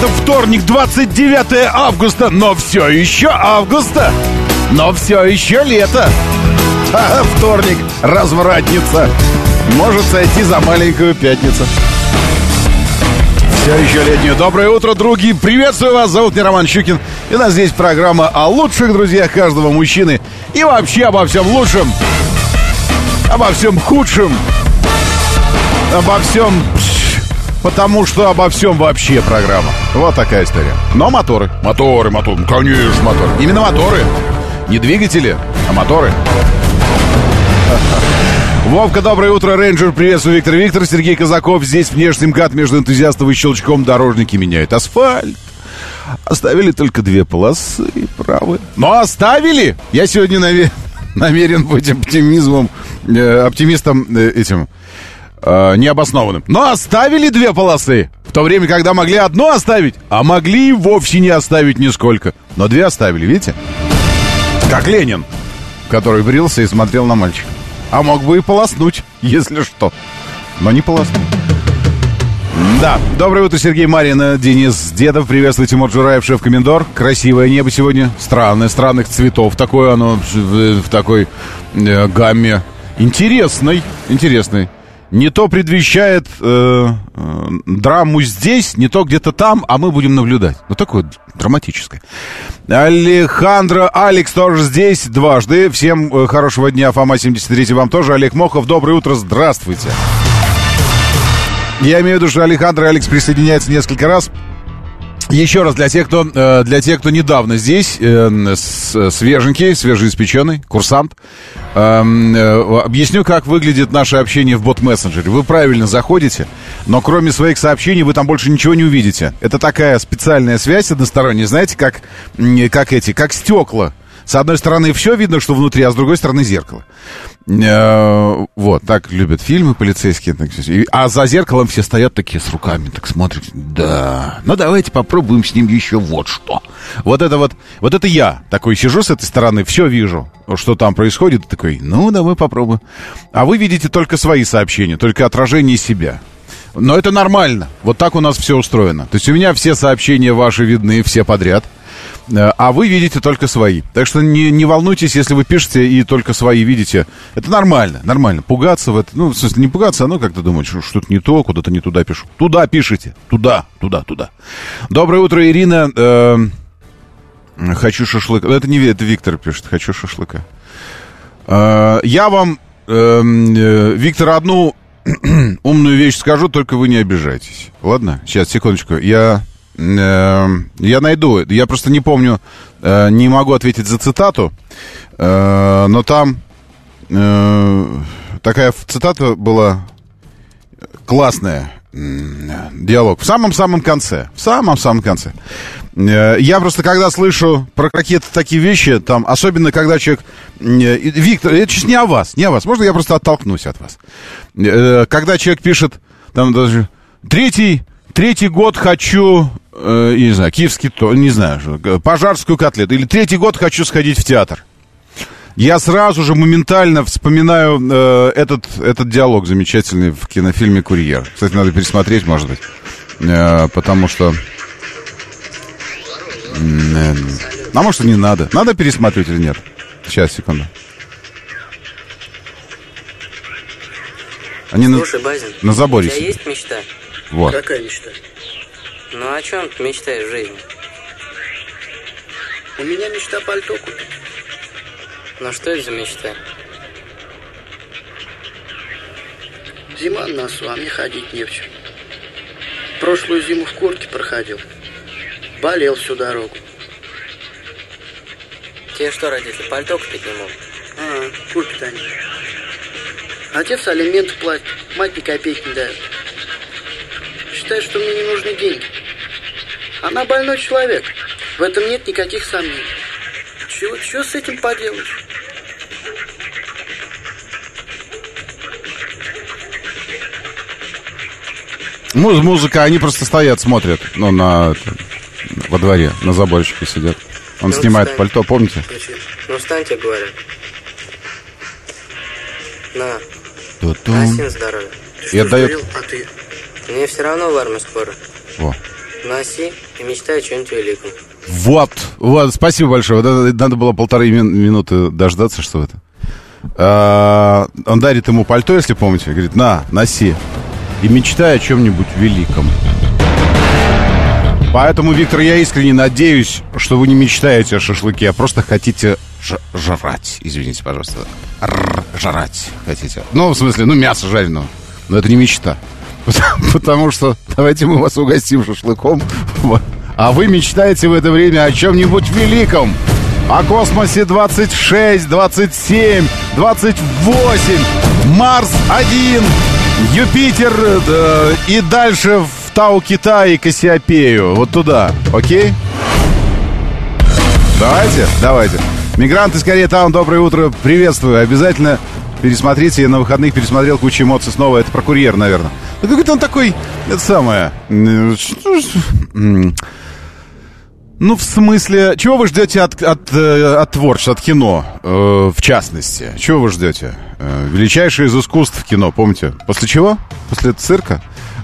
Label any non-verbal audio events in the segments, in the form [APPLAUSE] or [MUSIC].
Это вторник, 29 августа, но все еще августа, но все еще лето. А вторник, развратница, может сойти за маленькую пятницу. Все еще летнюю. Доброе утро, други. Приветствую вас. Зовут меня Роман Щукин. И у нас здесь программа о лучших друзьях каждого мужчины. И вообще обо всем лучшем. Обо всем худшем. Обо всем... Потому что обо всем вообще программа. Вот такая история. Но моторы. Моторы, моторы. Ну, конечно, моторы. Именно моторы. Не двигатели, а моторы. Вовка, доброе утро, рейнджер, приветствую, Виктор Виктор, Сергей Казаков. Здесь внешний МКАД между энтузиастом и щелчком дорожники меняют асфальт. Оставили только две полосы правые. Но оставили! Я сегодня наве- [LAUGHS] намерен быть оптимизмом, э, оптимистом э, этим, э, необоснованным. Но оставили две полосы, в то время, когда могли одну оставить, а могли и вовсе не оставить нисколько. Но две оставили, видите? Как Ленин, который брился и смотрел на мальчика. А мог бы и полоснуть, если что. Но не полоснул. Да, доброе утро, Сергей Марин, Денис Дедов, приветствую, Тимур Джураев, шеф-комендор. Красивое небо сегодня, странное, странных цветов. Такое оно в, в такой э, гамме. Интересный, интересный. Не то предвещает э, э, драму здесь, не то где-то там, а мы будем наблюдать. Ну, такое драматическое. Алехандро Алекс тоже здесь дважды. Всем э, хорошего дня, Фома 73 вам тоже. Олег Мохов, доброе утро, здравствуйте. Я имею в виду, что Александр и Алекс присоединяются несколько раз. Еще раз для тех, кто э, для тех, кто недавно здесь, э, свеженький, свежеиспеченный, курсант, эм, э, объясню, как выглядит наше общение в бот-мессенджере. Вы правильно заходите, но кроме своих сообщений вы там больше ничего не увидите. Это такая специальная связь односторонняя, знаете, как, как эти, как стекла. С одной стороны все видно, что внутри, а с другой стороны зеркало. Э, Вот, так любят фильмы полицейские. так А за зеркалом все стоят такие с руками, так смотрят. Да, ну давайте попробуем с ним еще вот что. Вот это вот, вот это я такой сижу с этой стороны, все вижу, что там происходит, такой, ну давай попробуем. А вы видите только свои сообщения, только отражение себя. Но это нормально. Вот так у нас все устроено. То есть у меня все сообщения ваши видны, все подряд. Э, А вы видите только свои. Так что не, не волнуйтесь, если вы пишете и только свои видите. Это нормально, нормально. Пугаться в это, ну, в смысле, не пугаться, а ну, как-то думать, что что-то не то, куда-то не туда пишу. Туда пишите. Туда, туда, туда. Доброе утро, Ирина. Э, хочу шашлыка. Это не это Виктор пишет. Хочу шашлыка. Э, я вам, эм, э, Виктор, одну [CLEARS THROAT] умную вещь скажу, только вы не обижайтесь. Ладно? Сейчас, секундочку. Я, э, я найду. Я просто не помню, э, не могу ответить за цитату, э, но там э, такая цитата была классная. Диалог. В самом-самом конце. В самом-самом конце. Э, Я просто когда слышу про какие-то такие вещи, там, особенно когда человек... э, Виктор, это сейчас не о вас, не о вас. Можно я просто оттолкнусь от вас? Э, Когда человек пишет, там даже... Третий, третий год хочу, не знаю, киевский, не знаю, пожарскую котлету. Или третий год хочу сходить в театр. Я сразу же моментально вспоминаю э, этот, этот диалог замечательный в кинофильме «Курьер». Кстати, надо пересмотреть, может быть. Э, потому что... э, А может, и не надо. Надо пересматривать или нет? Сейчас, секунду. Они на, Слушай, Базин, на заборе у тебя сидят. есть мечта? Вот. Какая мечта? Ну о чем ты мечтаешь в жизни? У меня мечта пальто купить. Ну что это за мечта? Зима на носу, а мне ходить не в чем. Прошлую зиму в куртке проходил. Болел всю дорогу. Тебе что, родители, пальто купить не могут? А, купит они. Отец алименты платит, мать ни копейки не дает. Считает, что мне не нужны деньги. Она больной человек. В этом нет никаких сомнений. Чего, чего с этим поделаешь? Муз- музыка, они просто стоят, смотрят, ну, на, во дворе, на заборчике сидят. Он Ну, снимает встань. пальто, помните? Ну встаньте, говорю. На, Ту-тум. носи здоровье. Ты И отдает-? А ты? Мне все равно в армию скоро. Во. Носи и мечтай о чем-нибудь великом. Вот, вот, спасибо большое. Надо было полторы мин- минуты дождаться, что это. А, он дарит ему пальто, если помните, говорит, на, носи. И мечтай о чем-нибудь великом. Поэтому, Виктор, я искренне надеюсь, что вы не мечтаете о шашлыке, а просто хотите жрать. Извините, пожалуйста. Р- жрать хотите. Ну, в смысле, ну, мясо жареного. Но это не мечта. [LAUGHS] Потому- что давайте мы вас угостим шашлыком. А вы мечтаете в это время о чем-нибудь великом. О космосе 26, 27, 28, Марс 1, Юпитер э, и дальше в Тау Китай и Кассиопею. Вот туда, окей? Давайте, давайте. Мигранты из Кореи Таун, доброе утро, приветствую. Обязательно пересмотрите. Я на выходных пересмотрел кучу эмоций снова. Это про курьер, наверное. Ну, какой-то он такой, это самое... Ну, в смысле, чего вы ждете от, от, э, от творчества, от кино, э, в частности? Чего вы ждете? Э, величайшее из искусств кино, помните? После чего? После цирка?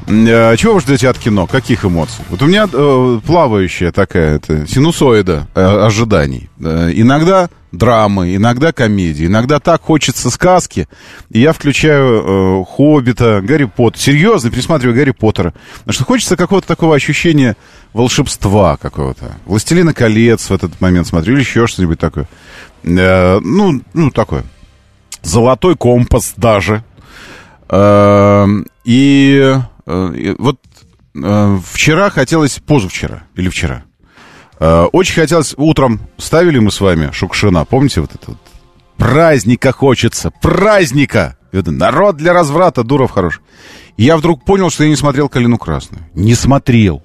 Э, чего вы ждете от кино? Каких эмоций? Вот у меня э, плавающая такая это, синусоида э, ожиданий. Э, иногда драмы, иногда комедии, иногда так хочется сказки. И я включаю э, Хоббита, Гарри Поттер. Серьезно, пересматриваю Гарри Поттера. Потому что хочется какого-то такого ощущения волшебства какого-то. Властелина колец в этот момент смотрю, или еще что-нибудь такое. Э, ну, ну, такое. Золотой компас даже. Э, и вот э, вчера хотелось, позавчера или вчера, э, очень хотелось, утром ставили мы с вами Шукшина, помните вот это вот? Праздника хочется, праздника! Вот народ для разврата, Дуров хорош. И я вдруг понял, что я не смотрел «Калину красную». Не смотрел.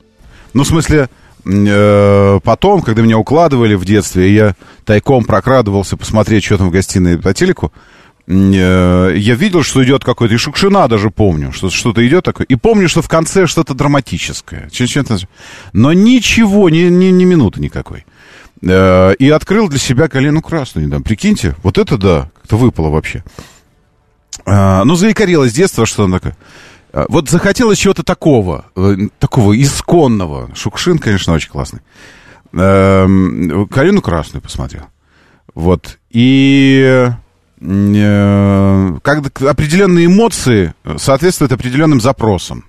Ну, в смысле, э, потом, когда меня укладывали в детстве, я тайком прокрадывался посмотреть, что там в гостиной по телеку, э, я видел, что идет какой-то, и Шукшина даже помню, что что-то идет такое, и помню, что в конце что-то драматическое. Но ничего, ни, ни, ни минуты никакой. Э, И открыл для себя «Калину красную» недавно. Прикиньте, вот это да, как-то выпало вообще. А, ну, заикарило с детства, что он такое. Вот захотелось чего-то такого, э, такого исконного. Шукшин, конечно, очень классный. Эм, Калину красную посмотрел. Вот. И э, как определенные эмоции соответствуют определенным запросам.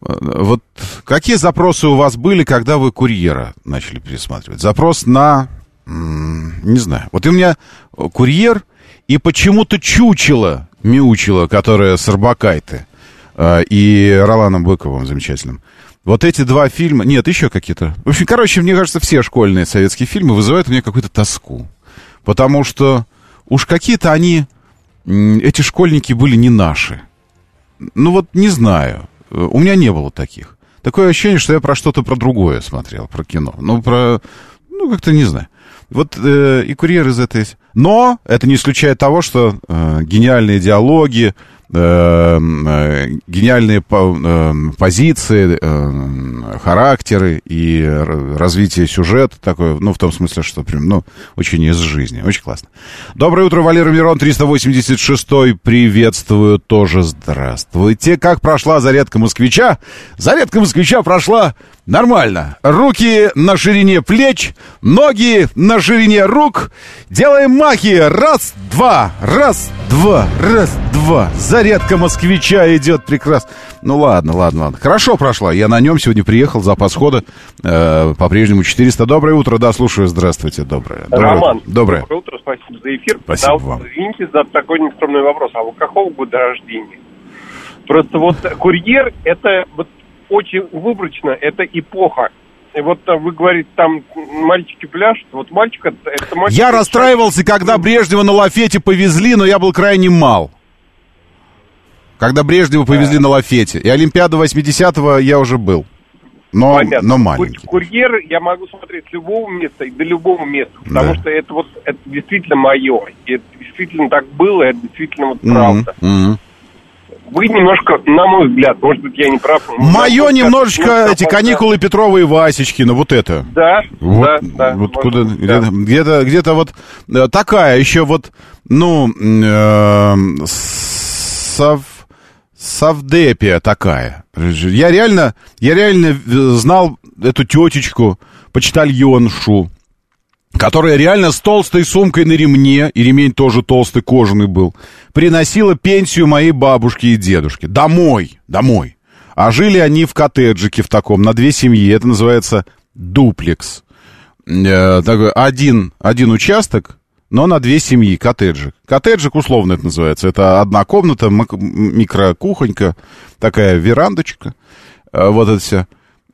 Э, Вот какие запросы у вас были, когда вы курьера начали пересматривать? Запрос на, не знаю. Вот у меня курьер и почему-то чучело, мяучело, которое с Арбакайте э, и Роланом Быковым замечательным. Вот эти два фильма, нет, еще какие-то. В общем, короче, мне кажется, все школьные советские фильмы вызывают у меня какую-то тоску. Потому что уж какие-то они, эти школьники были не наши. Ну вот не знаю. Э, У меня не было таких. Такое ощущение, что я про что-то про другое смотрел, про кино. Ну, про... Ну, как-то не знаю. Вот э, и курьер из этой... Но это не исключает того, что э, гениальные диалоги, гениальные по- э, позиции, э, характеры и развитие сюжета такое, ну, в том смысле, что прям, ну, очень из жизни. Очень классно. Доброе утро, Валера Мирон, 386-й. Приветствую тоже. Здравствуйте. Как прошла зарядка москвича? Зарядка москвича прошла нормально. Руки на ширине плеч, ноги на ширине рук. Делаем махи. Раз, два, раз, два, раз, два. Зарядка москвича идет прекрасно. Ну ладно, ладно, ладно. Хорошо прошла. Я на нем сегодня приехал, запас хода э, по-прежнему 400. Доброе утро, да, слушаю. Здравствуйте, доброе. доброе Роман. Доброе. доброе утро, спасибо за эфир. Спасибо А вот, вам. Извините за такой нескромный вопрос. А вы какого года рождения? Просто вот курьер, это вот очень выборочно, это эпоха. И вот а, вы говорите, там мальчики пляшут. Вот мальчик это, это мальчик. Я расстраивался, когда Брежнева на лафете повезли, но я был крайне мал. Когда Брежнева повезли на лафете. И Олимпиада 80-го я уже был. Но, Понятно. но маленький. Курьер я могу смотреть с любого места и до любого места, потому Да. что это вот это действительно мое. И это действительно так было, и это действительно вот правда. мгм. Вы немножко, на мой взгляд, может быть, я не прав. Мое немножечко немножко эти каникулы Петрова и Васечкина, вот это. Да, Вот, да, да. вот куда, быть, где-то, да. где-то, где-то вот э, такая еще вот, ну, э, сов, совдепия такая. Я реально, я реально э, знал эту тетечку, почтальоншу, которая реально с толстой сумкой на ремне, и ремень тоже толстый кожаный был, приносила пенсию моей бабушке и дедушке. Домой, домой. А жили они в коттеджике в таком, на две семьи. Это называется дуплекс. Э, такой один, один участок, но на две семьи, коттеджик. Коттеджик условно это называется. Это одна комната, микрокухонька, такая верандочка. Э, Вот это все.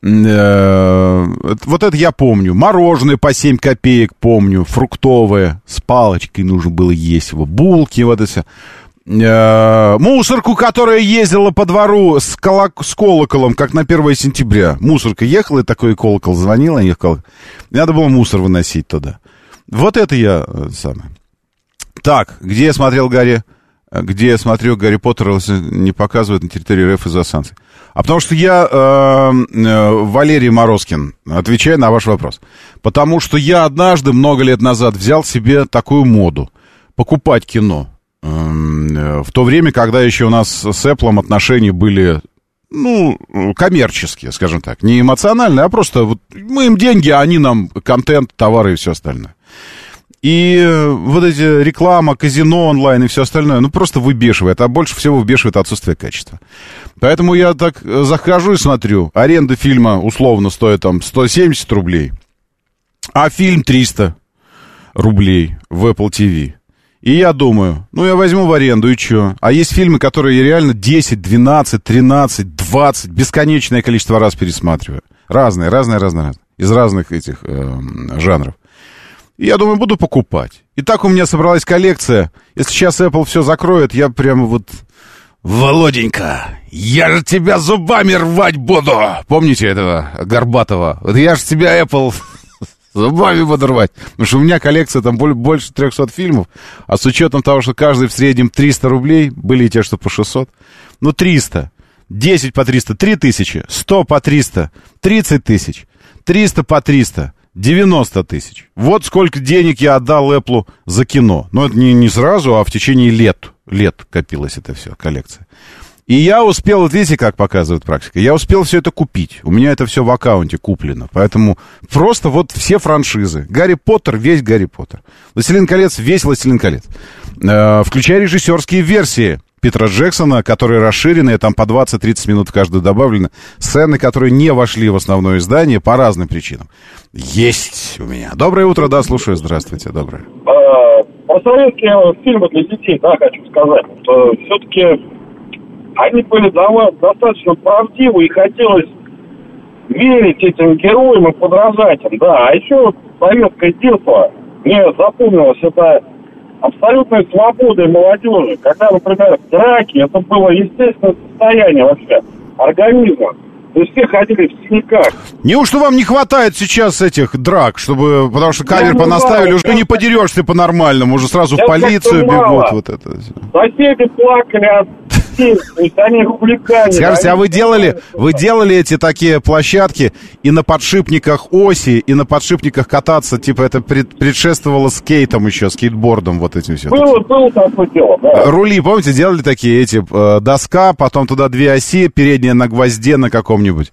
Э, Вот это я помню. Мороженое по 7 копеек помню. Фруктовое. С палочкой нужно было есть его. Булки, вот это все. Э, Мусорку, которая ездила по двору с, колок- с колоколом, как на 1 сентября. Мусорка ехала, и такой колокол звонил, а ехал. Надо было мусор выносить туда. Вот это я э, самое. Так, где я смотрел Гарри... Где я смотрю Гарри Поттера, не показывают на территории РФ из-за санкций. А потому что я, э, э, Валерий Морозкин, отвечаю на ваш вопрос. Потому что я однажды, много лет назад, взял себе такую моду. Покупать кино. Эм, э, В то время, когда еще у нас с Apple отношения были ну, коммерческие, скажем так. Не эмоциональные, а просто вот мы им деньги, а они нам контент, товары и все остальное. И э, вот эти реклама, казино онлайн и все остальное, ну, просто выбешивает. А больше всего выбешивает отсутствие качества. Поэтому я так э, захожу и смотрю. Аренда фильма условно стоит там 170 рублей. А фильм 300 рублей в Apple TV. И я думаю, ну я возьму в аренду и что? А есть фильмы, которые я реально 10, 12, 13, 20, бесконечное количество раз пересматриваю. Разные, разные, разные, разные. Из разных этих эм, жанров. Я думаю, буду покупать. И так у меня собралась коллекция. Если сейчас Apple все закроет, я прямо вот... Володенька, я же тебя зубами рвать буду! Помните этого Горбатова? Вот я же тебя, Apple, [LAUGHS] зубами буду рвать. Потому что у меня коллекция там боль- больше 300 фильмов. А с учетом того, что каждый в среднем 300 рублей, были и те, что по 600. Ну, 300. 10 по 300, 3 тысячи. 100 по 300, 30 тысяч. 300 по 300, 90 тысяч. Вот сколько денег я отдал Apple за кино. Но это не, не сразу, а в течение лет. Лет копилась это все, коллекция. И я успел, вот видите, как показывает практика, я успел все это купить. У меня это все в аккаунте куплено. Поэтому просто вот все франшизы. Гарри Поттер, весь Гарри Поттер. Властелин колец, весь Властелин колец. Э, включая режиссерские версии Питера Джексона, которые расширены, там по 20-30 минут каждую добавлено. Сцены, которые не вошли в основное издание по разным причинам. Есть у меня. Доброе утро, да, слушаю. Здравствуйте, доброе. А, Про советские фильмы для детей, да, хочу сказать, все-таки они были достаточно правдивы и хотелось верить этим героям и подражать им, да. А еще советское детство, мне запомнилось, это абсолютная свобода молодежи. Когда, например, драки, это было естественное состояние вообще организма. То есть все ходили в синяках. Неужто вам не хватает сейчас этих драк, чтобы, потому что камер Ну, понаставили, уже не подерешься по-нормальному, уже сразу в полицию мало. бегут, вот это. Соседи плакали от. Скажите, а вы делали, вы делали эти такие площадки и на подшипниках оси, и на подшипниках кататься, типа это пред- предшествовало скейтом еще, скейтбордом вот этим все. Было, было такое дело, да. Рули, помните, делали такие эти, э, доска, потом туда две оси, передняя на гвозде на каком-нибудь.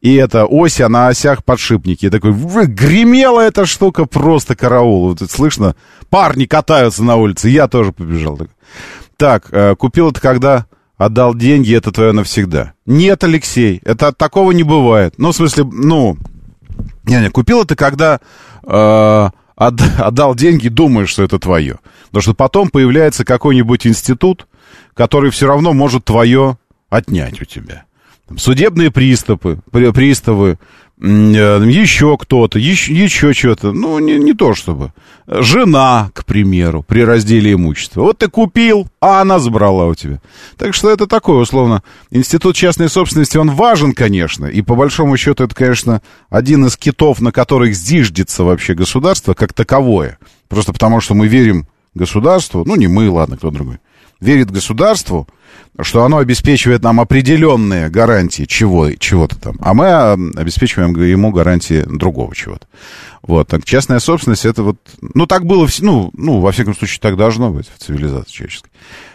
И это ось, а на осях подшипники. И такой, гремела эта штука просто караул. Вот это слышно, парни катаются на улице, я тоже побежал. Так, э, купил это когда отдал деньги, это твое навсегда. Нет, Алексей, это такого не бывает. Ну, в смысле, ну, не-не, купил это, когда э, от- отдал деньги, думаешь, что это твое. Потому что потом появляется какой-нибудь институт, который все равно может твое отнять у тебя. Судебные приступы, при- приставы, э, еще кто-то, еще, еще что-то. Ну, не, не то чтобы. Жена, к примеру, при разделе имущества. Вот ты купил, а она забрала у тебя. Так что это такое, условно. Институт частной собственности, он важен, конечно. И по большому счету это, конечно, один из китов, на которых зиждется вообще государство как таковое. Просто потому, что мы верим государству, ну, не мы, ладно, кто другой, верит государству, что оно обеспечивает нам определенные гарантии чего, чего-то там, а мы а, обеспечиваем ему гарантии другого чего-то. Вот, так частная собственность, это вот, ну, так было, ну, ну, во всяком случае, так должно быть в цивилизации человеческой.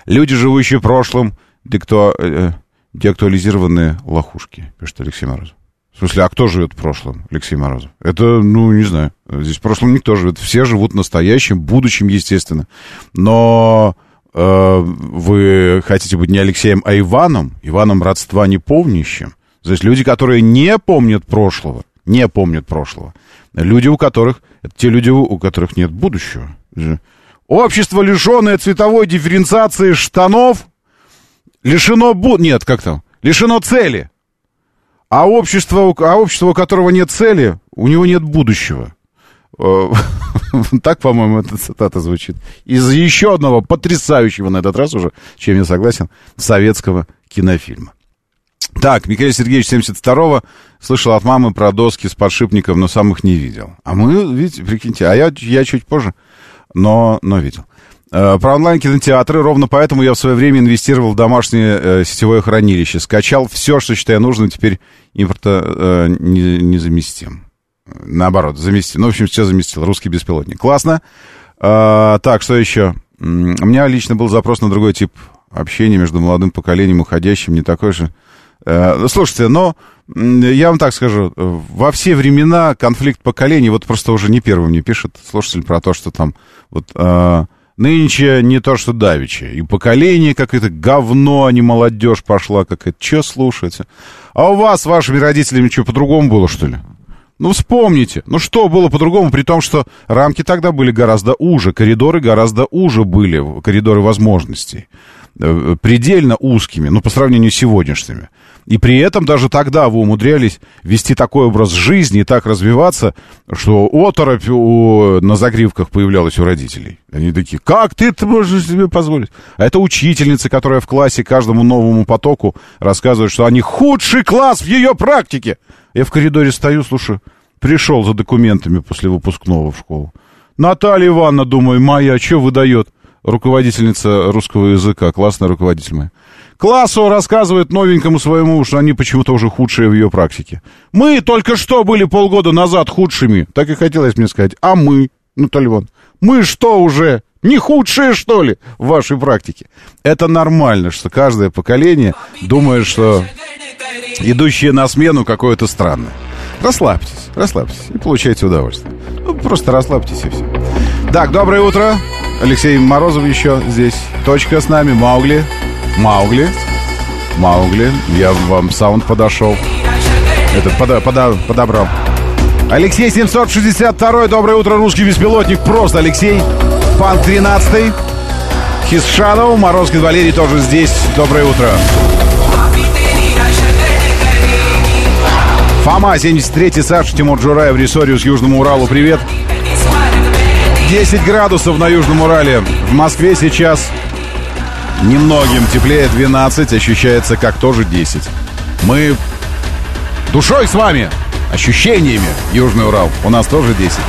Люди, живущие в прошлом, декто, э, деактуализированные лохушки, пишет Алексей Морозов. В смысле, а кто живет в прошлом, Алексей Морозов? Это, ну, не знаю. Здесь в прошлом никто живет. Все живут настоящим, будущим, естественно. Но э, вы хотите быть не Алексеем, а Иваном, Иваном родства не помнящим. То есть люди, которые не помнят прошлого, не помнят прошлого. Люди, у которых, это те люди, у которых нет будущего. Общество, лишенное цветовой дифференциации штанов, лишено... Нет, как там? Лишено цели. А общество, а общество, у которого нет цели, у него нет будущего. Э, [LAUGHS] Так, по-моему, эта цитата звучит. Из еще одного потрясающего на этот раз уже, чем я согласен, советского кинофильма. Так, Михаил Сергеевич 72-го слышал от мамы про доски с подшипником, но сам их не видел. А мы, видите, прикиньте, а я, я чуть позже, но, но видел. Э, Про онлайн-кинотеатры, ровно поэтому я в свое время инвестировал в домашнее э, сетевое хранилище. Скачал все, что считаю нужным, теперь импорта э, не, не заместим. Наоборот, заместил. Ну, в общем, все заместил. Русский беспилотник. Классно. А, так, что еще? У меня лично был запрос на другой тип общения между молодым поколением уходящим, не такой же. Э, Слушайте, но я вам так скажу, во все времена конфликт поколений, вот просто уже не первым мне пишет слушатель про то, что там вот э, нынче не то, что давичи, и поколение какое-то говно, а не молодежь пошла какая-то, че слушаете? А у вас, вашими родителями, что, по-другому было, что ли? Ну, вспомните. Ну, что было по-другому, при том, что рамки тогда были гораздо уже, коридоры гораздо уже были, коридоры возможностей. Э, Предельно узкими, ну, по сравнению с сегодняшними. И при этом даже тогда вы умудрялись вести такой образ жизни и так развиваться, что оторопь у- на загривках появлялась у родителей. Они такие, как ты это можешь себе позволить? А это учительница, которая в классе каждому новому потоку рассказывает, что они худший класс в ее практике. Я в коридоре стою, слушаю, пришел за документами после выпускного в школу. Наталья Ивановна, думаю, моя, что выдает? Руководительница русского языка, классная руководитель моя. Классу рассказывает новенькому своему, что они почему-то уже худшие в ее практике. Мы только что были полгода назад худшими. Так и хотелось мне сказать. А мы, Наталья Ивановна, мы что уже? Не худшие, что ли, в вашей практике? Это нормально, что каждое поколение думает, что идущее на смену какое-то странное. Расслабьтесь, расслабьтесь и получайте удовольствие. Ну, просто расслабьтесь и все. Так, доброе утро. Алексей Морозов еще здесь. Точка с нами. Маугли. Маугли. Маугли. Я вам саунд подошел. Этот пода- пода- подобрал. Алексей 762. Доброе утро, русский беспилотник. Просто Алексей. Панк 13. Хисшанов. Морозкин Валерий тоже здесь. Доброе утро. Фома, 73-й, Саша, Тимур Джураев, Ресориус, Южному Уралу, привет. 10 градусов на Южном Урале. В Москве сейчас немногим теплее 12, ощущается как тоже 10. Мы душой с вами, ощущениями Южный Урал. У нас тоже 10.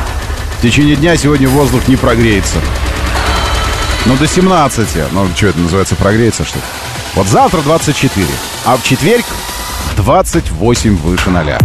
В течение дня сегодня воздух не прогреется. Ну, до 17. Ну, что это называется, прогреется что-то? Вот завтра 24, а в четверг 28 выше ноля.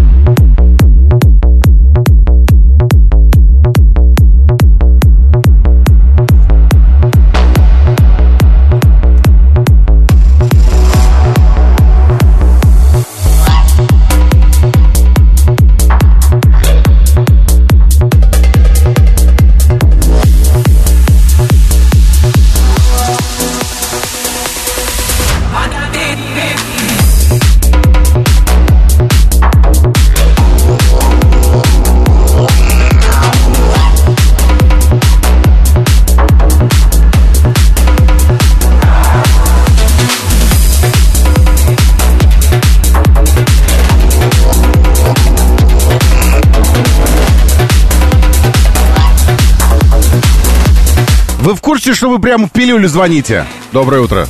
Вы в курсе, что вы прямо в пилюлю звоните? Доброе утро.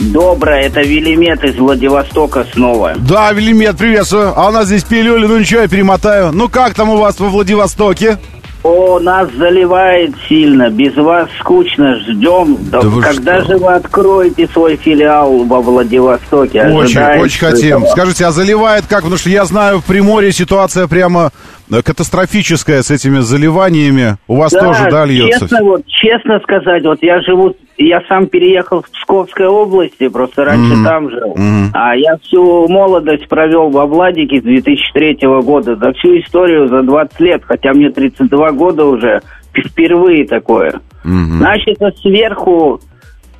Доброе, это Велимет из Владивостока снова. Да, Велимет, приветствую. А у нас здесь пилюли, ну ничего, я перемотаю. Ну как там у вас во Владивостоке? О, нас заливает сильно, без вас скучно, ждем. Да Да когда что? же вы откроете свой филиал во Владивостоке? Очень, Ожидается очень хотим. этого. Скажите, а заливает как? Потому что я знаю, в Приморье ситуация прямо э, катастрофическая с этими заливаниями. У вас тоже, да, льется? Честно, вот, честно сказать, вот я живу, я сам переехал в Псковской области, просто раньше Мгм. там жил. Мгм. А я всю молодость провел во Владике с 2003 года, за всю историю за 20 лет, хотя мне 32 года уже, впервые такое. Мгм. Значит, сверху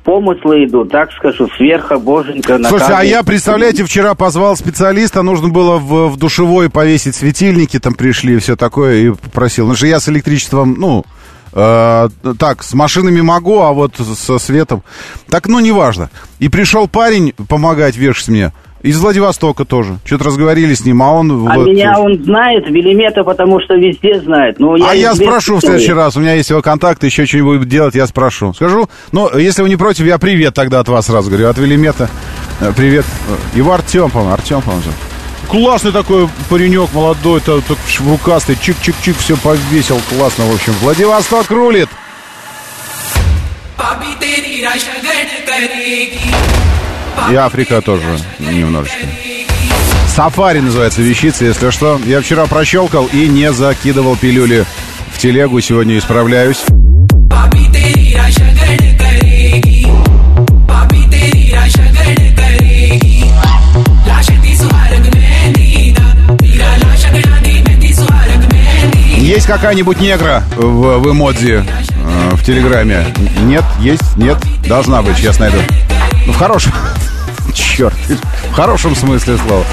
помыслы идут, так скажу, сверху боженька Слушайте, а я, представляете, вчера позвал специалиста, нужно было в, в душевой повесить светильники, там пришли и все такое, и попросил. Потому что я с электричеством, ну, э, так, с машинами могу, а вот со светом... Так, ну, неважно. И пришел парень помогать вешать мне, из Владивостока тоже. Что-то разговорились с ним, а он... А вот- меня он знает, Велимета, потому что везде знает. Ну, а я спрошу в следующий раз, у меня есть его контакты, еще что-нибудь делать, я спрошу. Скажу, ну, если вы не против, я привет тогда от вас сразу говорю, от Велимета. Э, Привет. Э, Его Артем, по-моему, Артем, по-моему. Классный такой паренек, молодой, так, так рукастый, чик-чик-чик, все повесил, классно, в общем. Владивосток рулит. И Африка тоже немножечко. Сафари называется вещица, если что. Я вчера прощелкал и не закидывал пилюли в телегу. Сегодня исправляюсь. Есть какая-нибудь негра в, в эмодзи э, в Телеграме? Нет? Есть? Нет? Должна быть, сейчас найду. Ну, в хорошем... [LAUGHS] Черт. В хорошем смысле слова.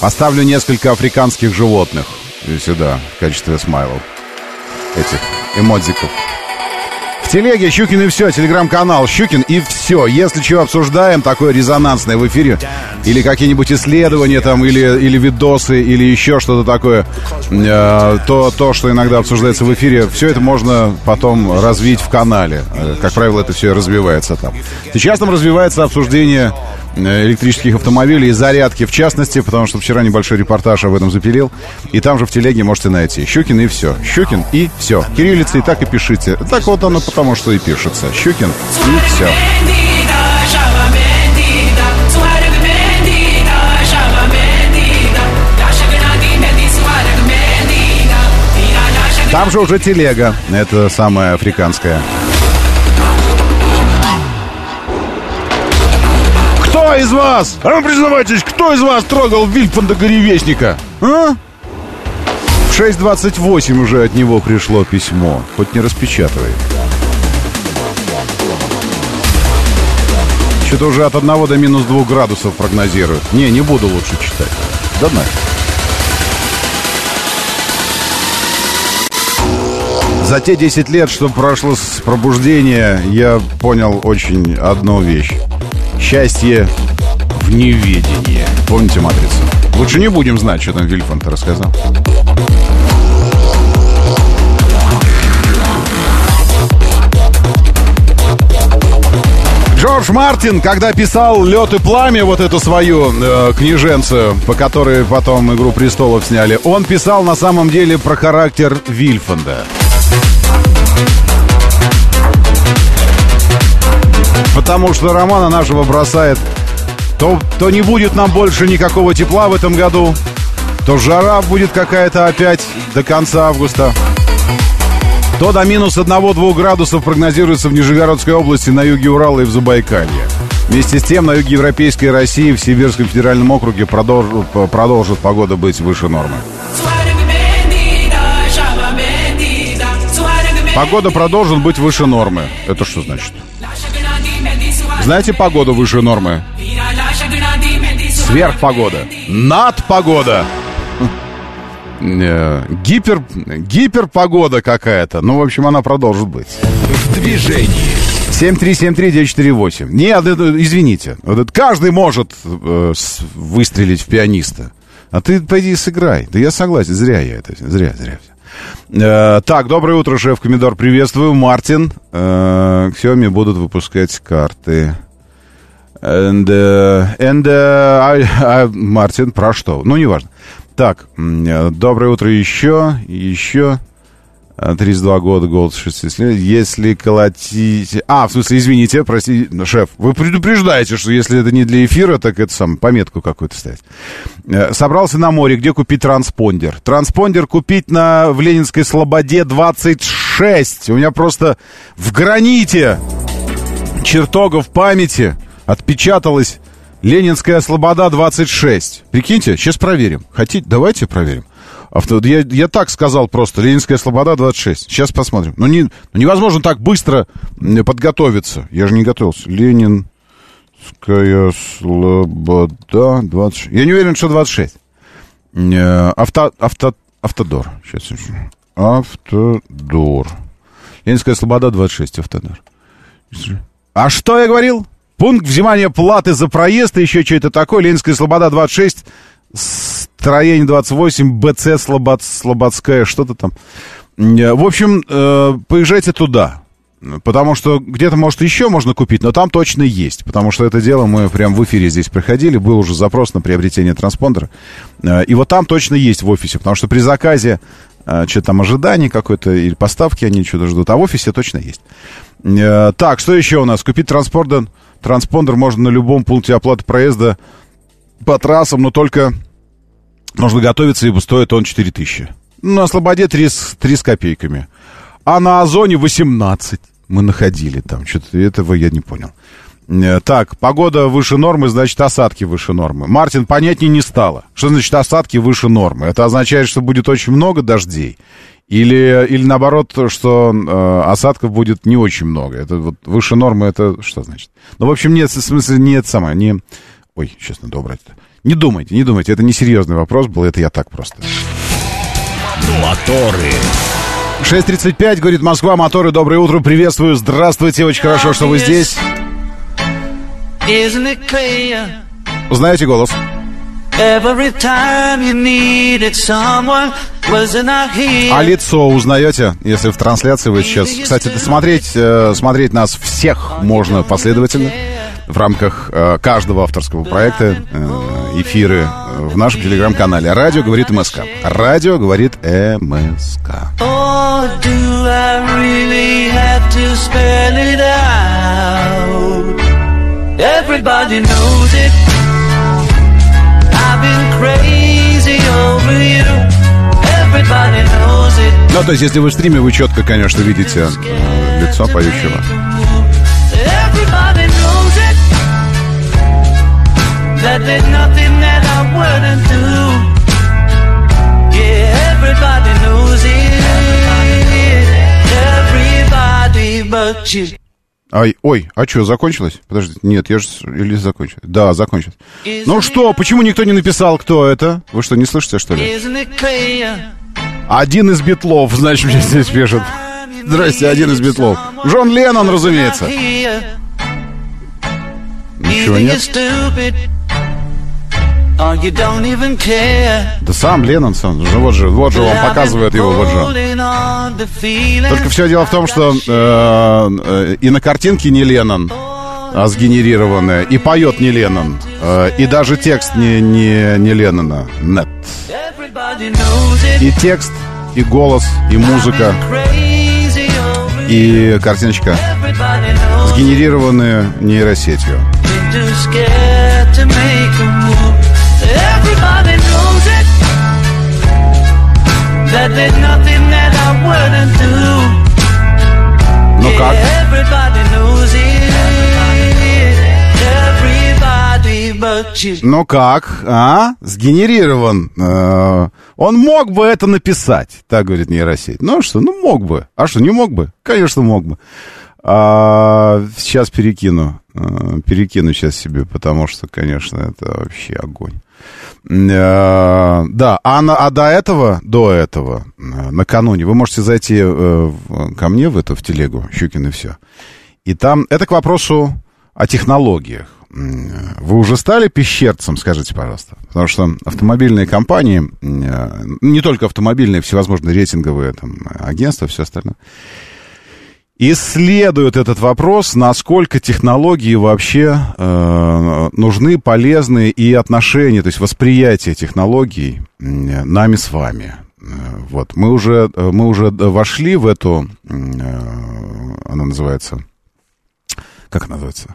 Поставлю несколько африканских животных сюда в качестве смайлов. Этих эмодзиков. В телеге Щукин и все, телеграм-канал Щукин и все. Если чего обсуждаем, такое резонансное в эфире, или какие-нибудь исследования там, или, или видосы, или еще что-то такое, э, то, то, что иногда обсуждается в эфире, все это можно потом развить в канале. Э, Как правило, это все развивается там. Сейчас там развивается обсуждение электрических автомобилей и зарядки в частности, потому что вчера небольшой репортаж об этом запилил. И там же в телеге можете найти. Щукин и все. Щукин и все. Кириллицей так и пишите. Так вот оно потому что и пишется. Щукин и все. Там же уже телега. Это самая африканская. Кто из вас? А ну признавайтесь, кто из вас трогал Вильфанда Горевестника? А? В 6.28 уже от него пришло письмо. Хоть не распечатывай. Что-то уже от 1 до минус 2 градусов прогнозируют. Не, не буду лучше читать. Да нафиг. За те 10 лет, что прошло с пробуждения, я понял очень одну вещь. Счастье в неведении. Помните «Матрицу»? Лучше не будем знать, что там Вильфанд рассказал. Джордж Мартин, когда писал «Лед и пламя», вот эту свою э, книженцию, по которой потом «Игру престолов» сняли, он писал на самом деле про характер Вильфанда. Потому что романа нашего бросает то, то не будет нам больше никакого тепла в этом году, то жара будет какая-то опять до конца августа. То до минус 1-2 градусов прогнозируется в Нижегородской области, на юге Урала и в Забайкалье. Вместе с тем, на юге Европейской России, в Сибирском федеральном округе продолж- продолжит погода быть выше нормы. Погода продолжит быть выше нормы. Это что значит? Знаете погоду выше нормы? Сверхпогода. Надпогода. Э, Гипер, гиперпогода какая-то. Ну, в общем, она продолжит быть. В движении. 7373948. Нет, это, извините. Вот это каждый может э, с- выстрелить в пианиста. А ты пойди сыграй. Да я согласен, зря я это. Зря, зря. Э, так, доброе утро, шеф-комендор. Приветствую. Мартин. Э, Семе будут выпускать карты. And, uh, and I- I- Мартин, про что? Ну, неважно. Так, э, доброе утро еще, еще. А, 32 года, голод 60 лет. Если колотить... А, в смысле, извините, прости, шеф, вы предупреждаете, что если это не для эфира, так это сам, пометку какую-то ставить. Э, Собрался на море, где купить транспондер? Транспондер купить на, в Ленинской Слободе 26. У меня просто в граните чертогов памяти отпечаталась Ленинская Слобода 26. Прикиньте, сейчас проверим. Хотите? Давайте проверим. Авто... Я, я так сказал просто. Ленинская Слобода 26. Сейчас посмотрим. Ну, не... ну, невозможно так быстро подготовиться. Я же не готовился. Ленинская Слобода 26. Я не уверен, что 26. Э, Авто... Авто... Автодор. Сейчас. Автодор. Ленинская Слобода 26. Автодор. А что я говорил? Пункт взимания платы за проезд и еще что-то такое. Ленинская Слобода 26, строение 28, БЦ Слобод, Слободская, что-то там. Э, В общем, э, поезжайте туда. Потому что где-то, может, еще можно купить, но там точно есть. Потому что это дело мы прям в эфире здесь проходили. Был уже запрос на приобретение транспондера. Э, И вот там точно есть в офисе. Потому что при заказе э, что-то там ожидание какое-то или поставки они что-то ждут. А в офисе точно есть. Так, что еще у нас? Купить транспондер, транспондер можно на любом пункте оплаты проезда по трассам, но только нужно готовиться, ибо стоит он 4000. На Слободе 3 с, 3 с копейками. А на Озоне 18 мы находили там. Что-то этого я не понял. Э, Так, погода выше нормы, значит, осадки выше нормы. Мартин, понятнее не стало. Что значит осадки выше нормы? Это означает, что будет очень много дождей? Или, или наоборот, что э, осадков будет не очень много? Это вот выше нормы, это что значит? Ну, в общем, нет, в смысле, не это самое, не... Ой, честно, доброе. Не думайте, не думайте, это не серьезный вопрос был, это я так просто. Моторы. 6.35, говорит Москва, моторы, доброе утро, приветствую, здравствуйте, очень хорошо, что вы здесь. Узнаете голос? А лицо узнаете, если в трансляции вы сейчас... Кстати, смотреть, э, смотреть нас всех можно последовательно в рамках э, каждого авторского проекта, э, эфиры э, в нашем телеграм-канале. Радио говорит МСК. Радио говорит МСК. Or do I really have to spell it out? Everybody knows it. I've been crazy over you. Everybody knows it. Ну, то есть, если вы в стриме, вы четко, конечно, видите лицо поющего. There's nothing that I wouldn't do. Yeah, everybody knows it. Everybody but you. Ай, ой, а что, закончилось? Подождите, нет, я же... Или закончилось? Да, закончилось. Ну что, почему никто не написал, кто это? Вы что, не слышите, что ли? Один из битлов, значит, мне здесь пишет. Здрасте, один из битлов. Джон Леннон, разумеется. Ничего нет. Да сам Леннон, сам. Ну, Вот же, вот же вам показывает его, вот же. Только все дело в том, что э, э, и на картинке не Леннон, а сгенерированная, и поет не Леннон, э, и даже текст не, не, не Леннона. Нет. И текст, и голос, и музыка, и картиночка сгенерированы нейросетью. Been too scared to make a move. Everybody knows it. That there's nothing that I wouldn't do. Ну как? Yeah, everybody knows it. Everybody but you. Ну как, а? Сгенерирован. Э, Он мог бы это написать, так говорит нейросеть. Ну что, ну мог бы. А что, не мог бы? Конечно, мог бы. А, сейчас перекину. э, Перекину сейчас себе, потому что, конечно, это вообще огонь. Э, Да, а, на- а до этого, до этого, э, накануне, вы можете зайти э, ко мне в это, в телегу, Щукин и все. И там, это к вопросу о технологиях. Вы уже стали пещерцем, скажите, пожалуйста? Потому что автомобильные компании, не только автомобильные, всевозможные рейтинговые там, агентства, все остальное, исследуют этот вопрос, насколько технологии вообще э, нужны, полезны и отношения, то есть восприятие технологий нами с вами. Э, Вот. Мы уже э, мы уже вошли в эту, э, она называется, как она называется,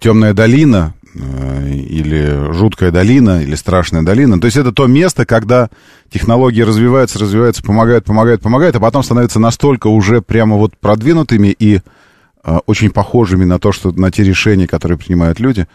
темная долина или жуткая долина или страшная долина. То есть это то место, когда технологии развиваются, развиваются, помогают, помогают, помогают, а потом становятся настолько уже прямо вот продвинутыми и э, очень похожими на то, что на те решения, которые принимают люди,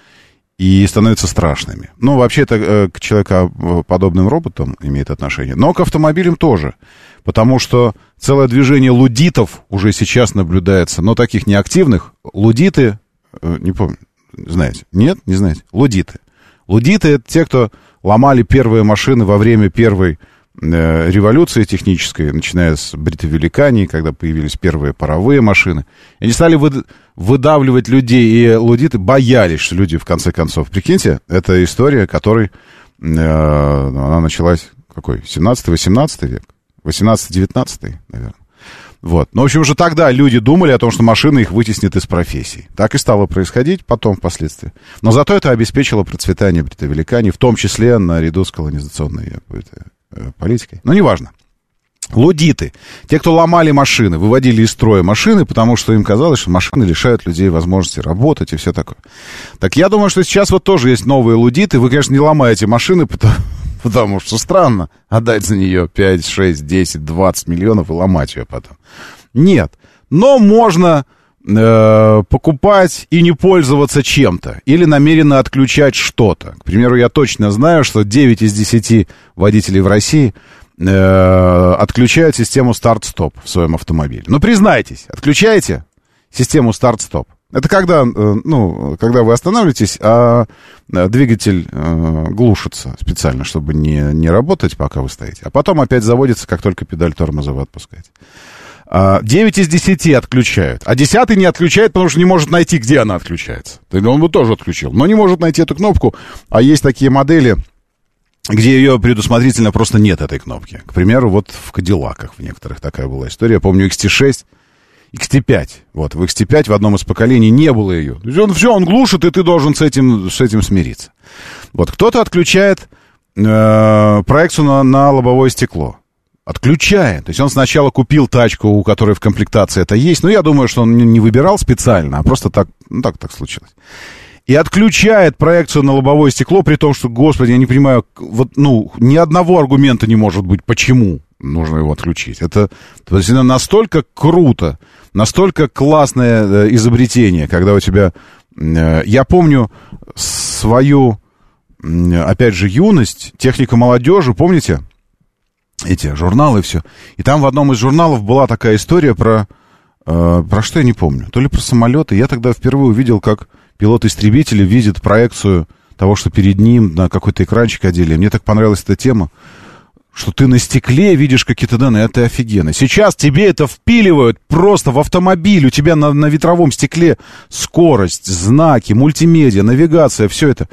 и становятся страшными. Ну, вообще это э, к человекоподобным роботам имеет отношение, но к автомобилям тоже, потому что целое движение лудитов уже сейчас наблюдается, но таких неактивных. Лудиты, э, не помню, знаете? Нет, не знаете? Лудиты. Лудиты — это те, кто ломали первые машины во время первой э, революции технической, начиная с бритовеликании, когда появились первые паровые машины. И они стали выд- выдавливать людей, и лудиты боялись, что люди, в конце концов... Прикиньте, это история, которой... э, она началась, какой, 17-18 век? 18-19, наверное. Вот. Но, в общем, уже тогда люди думали о том, что машина их вытеснит из профессий. Так и стало происходить потом, впоследствии. Но зато это обеспечило процветание бритовеликании, в том числе наряду с колонизационной э, политикой. Но неважно. Лудиты. Те, кто ломали машины, выводили из строя машины, потому что им казалось, что машины лишают людей возможности работать и все такое. Так я думаю, что сейчас вот тоже есть новые лудиты. Вы, конечно, не ломаете машины, [LAUGHS] потому, потому что странно отдать за нее 5, 6, 10, 20 миллионов и ломать ее потом. Нет. Но можно э, покупать и не пользоваться чем-то. Или намеренно отключать что-то. К примеру, я точно знаю, что 9 из 10 водителей в России э, отключают систему старт-стоп в своем автомобиле. Ну, признайтесь, отключаете систему старт-стоп. Это когда, э, ну, когда вы останавливаетесь, а э, двигатель э, глушится специально, чтобы не, не работать, пока вы стоите. А потом опять заводится, как только педаль тормоза вы отпускаете. А, 9 из 10 отключают. А 10 не отключает, потому что не может найти, где она отключается. Тогда он бы тоже отключил. Но не может найти эту кнопку. А есть такие модели, где ее предусмотрительно просто нет, этой кнопки. К примеру, вот в Кадиллаках в некоторых такая была история. Я помню XT6, XT5. Вот, в XT5 в одном из поколений не было ее. То есть он все, он глушит, и ты должен с этим, с этим смириться. Вот, кто-то отключает э, проекцию на, на лобовое стекло. Отключает. То есть он сначала купил тачку, у которой в комплектации это есть. Но я думаю, что он не- выбирал специально, а просто так, ну, так, так случилось. И отключает проекцию на лобовое стекло, при том, что, господи, я не понимаю, вот, ну, ни одного аргумента не может быть, почему нужно его отключить. Это, то есть, это настолько круто, настолько классное э, изобретение, когда у тебя... э, я помню свою, опять же, юность, техника молодежи, помните? Эти журналы и все. И там в одном из журналов была такая история про... э, про что я не помню. То ли про самолеты. Я тогда впервые увидел, как пилот истребителя видит проекцию того, что перед ним на какой-то экранчик одели. Мне так понравилась эта тема, что ты на стекле видишь какие-то данные, это офигенно. Сейчас тебе это впиливают просто в автомобиль, у тебя на, на ветровом стекле скорость, знаки, мультимедиа, навигация, все это.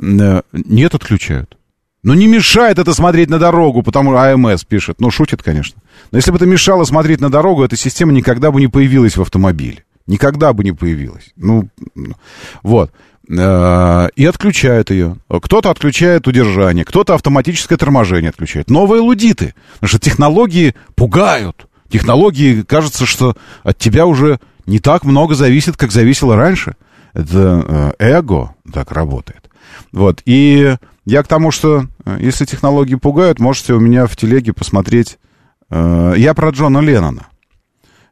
Э, Нет, отключают. Но не мешает это смотреть на дорогу, потому что АМС пишет. Ну, шутит, конечно. Но если бы это мешало смотреть на дорогу, эта система никогда бы не появилась в автомобиле. Никогда бы не появилась. Ну, ну, вот. Э, И отключают ее. Кто-то отключает удержание, кто-то автоматическое торможение отключает. Новые лудиты. Потому что технологии пугают. Технологии, кажется, что от тебя уже не так много зависит, как зависело раньше. Это э, эго так работает. Вот. И я к тому, что э, если технологии пугают, можете у меня в телеге посмотреть. Я про Джона Леннона.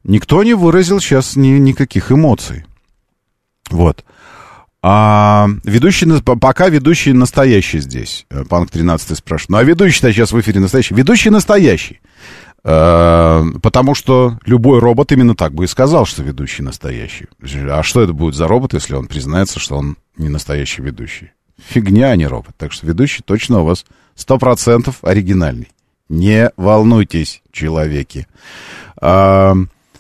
Никто не выразил сейчас ни, никаких эмоций. Вот. А ведущий, пока ведущий настоящий здесь. Э, Панк 13 спрашивает. Ну, а ведущий-то сейчас в эфире настоящий. Ведущий настоящий. Э, Потому что любой робот именно так бы и сказал, что ведущий настоящий. А что это будет за робот, если он признается, что он не настоящий ведущий? Фигня, а не робот. Так что ведущий точно у вас 100% оригинальный. Не волнуйтесь, человеки. А,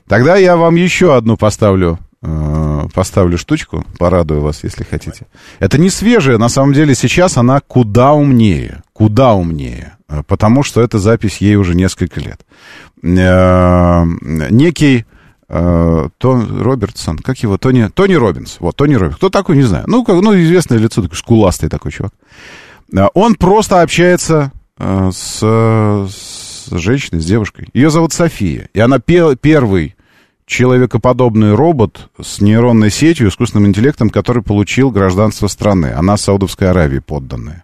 Тогда я вам еще одну поставлю, поставлю штучку, порадую вас, если хотите. Это не свежая, на самом деле сейчас она куда умнее, куда умнее, э, потому что эта запись ей уже несколько лет. Э, Некий э, Тон Робертсон, как его, Тони, Тони Робинс, вот, Тони Робинс, кто такой, не знаю, ну, как, ну, известное лицо, такой скуластый такой чувак. Э, Он просто общается э, с, с женщиной, с девушкой. Ее зовут София. И она пе- первый человекоподобный робот с нейронной сетью, искусственным интеллектом, который получил гражданство страны. Она Саудовской Аравии подданная.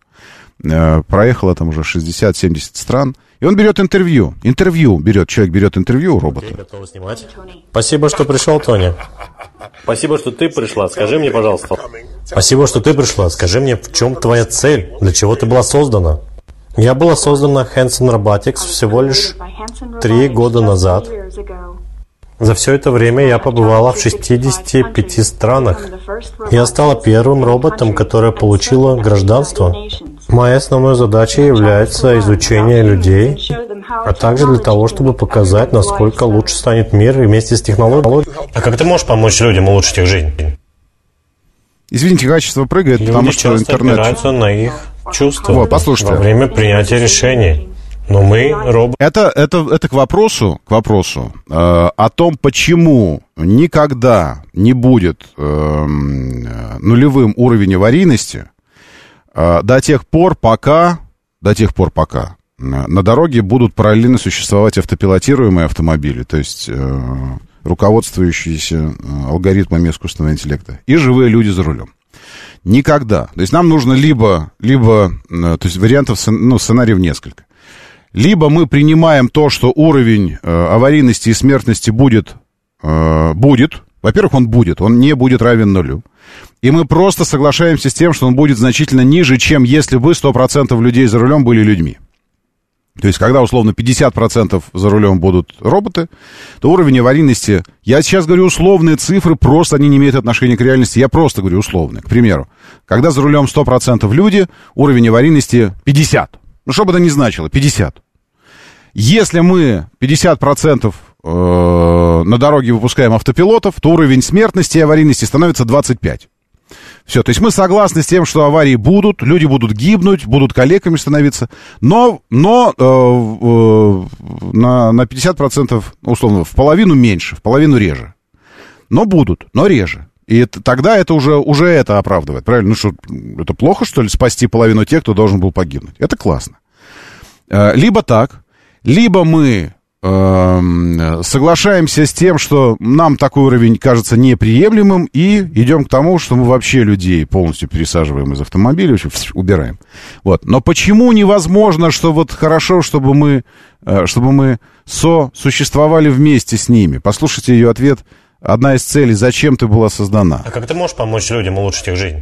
Э, Проехала там уже 60-70 стран. И он берет интервью. Интервью берет. Человек берет интервью у робота. Снимать? Спасибо, что пришел, Тони. Спасибо, что ты пришла. Скажи мне, пожалуйста. Спасибо, что ты пришла. Скажи мне, в чем твоя цель? Для чего ты была создана? Я была создана Hanson Robotics всего лишь три года назад. За все это время я побывала в 65 странах. Я стала первым роботом, которое получило гражданство. Моей основной задачей является изучение людей, а также для того, чтобы показать, насколько лучше станет мир вместе с технологией. А как ты можешь помочь людям улучшить их жизнь? Извините, качество прыгает, потому Люди что часто интернет... опираются на их чувства Вот, послушайте. во время принятия решений. Но мы, роботы, Это, это, это к вопросу, к вопросу э, о том, почему никогда не будет эм, э, нулевым уровень аварийности э, до тех пор, пока, до тех пор, пока э, на дороге будут параллельно существовать автопилотируемые автомобили, то есть э, руководствующиеся э, алгоритмами искусственного интеллекта, и живые люди за рулем. Никогда. То есть нам нужно либо, либо, э, то есть вариантов, ну, сценариев несколько. Либо мы принимаем то, что уровень э, аварийности и смертности будет, э, будет. Во-первых, он будет, он не будет равен нулю. И мы просто соглашаемся с тем, что он будет значительно ниже, чем если бы 100% людей за рулем были людьми. То есть, когда, условно, 50% за рулем будут роботы, то уровень аварийности... Я сейчас говорю условные цифры, просто они не имеют отношения к реальности. Я просто говорю условные. К примеру, когда за рулем 100% люди, уровень аварийности 50. Ну, что бы это ни значило, 50. Если мы 50% э, на дороге выпускаем автопилотов, то уровень смертности и аварийности становится 25. Все, то есть мы согласны с тем, что аварии будут, люди будут гибнуть, будут калеками становиться, но, но э, э, на, на 50%, условно, в половину меньше, в половину реже. Но будут, но реже. И это- тогда это уже, уже это оправдывает, правильно? Ну что, это плохо, что ли, спасти половину тех, кто должен был погибнуть? Это классно. Э, Либо так, либо мы эм, соглашаемся с тем, что нам такой уровень кажется неприемлемым, и идем к тому, что мы вообще людей полностью пересаживаем из автомобиля, убираем. Вот. Но почему невозможно, что вот хорошо, чтобы мы, э, чтобы мы сосуществовали вместе с ними? Послушайте ее ответ. Одна из целей, зачем ты была создана? А как ты можешь помочь людям улучшить их жизнь?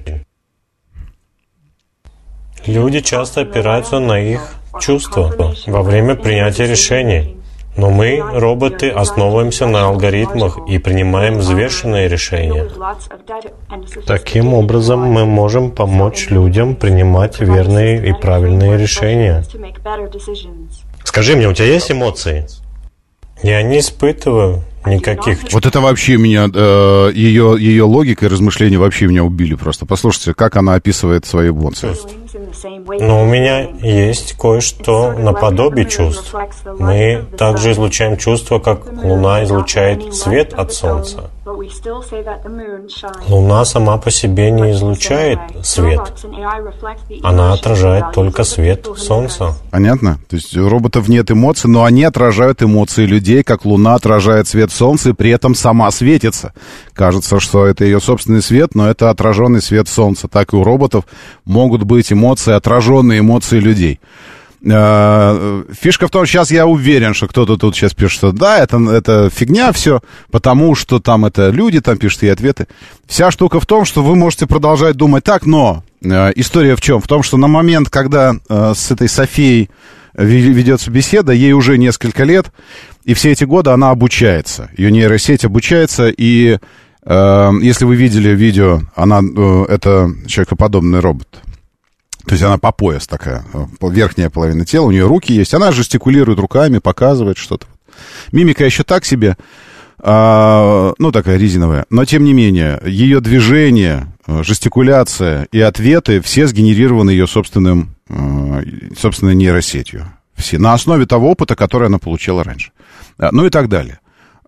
Люди часто опираются на их чувства во время принятия решений. Но мы, роботы, основываемся на алгоритмах и принимаем взвешенные решения. Таким образом, мы можем помочь людям принимать верные и правильные решения. Скажи мне, у тебя есть эмоции? Я не испытываю никаких чувств. Вот это вообще меня, э, ее, ее логика и размышления вообще меня убили просто. Послушайте, как она описывает свои эмоции. Но у меня есть кое-что наподобие чувств. Мы также излучаем чувства, как Луна излучает свет от Солнца. Луна сама по себе не излучает свет. Она отражает только свет Солнца. Понятно? То есть у роботов нет эмоций, но они отражают эмоции людей, как Луна отражает свет Солнца, и при этом сама светится. Кажется, что это ее собственный свет, но это отраженный свет Солнца. Так и у роботов могут быть эмоции, отраженные эмоции людей. Э, Фишка в том, сейчас я уверен, что кто-то тут сейчас пишет, что да, это, это фигня все, потому что там это люди, там пишут и ответы. Вся штука в том, что вы можете продолжать думать так, но э, история в чем? В том, что на момент, когда э, с этой Софией ведется беседа, ей уже несколько лет, и все эти годы она обучается. Ее нейросеть обучается, и э, если вы видели видео, она, э, это человекоподобный робот. То есть она по пояс такая, э, верхняя половина тела, у нее руки есть, она жестикулирует руками, показывает что-то. Мимика еще так себе, а, ну, такая резиновая. Но, тем не менее, ее движение, жестикуляция и ответы все сгенерированы ее собственным, э, собственной нейросетью. Все. На основе того опыта, который она получила раньше. А, Ну и так далее.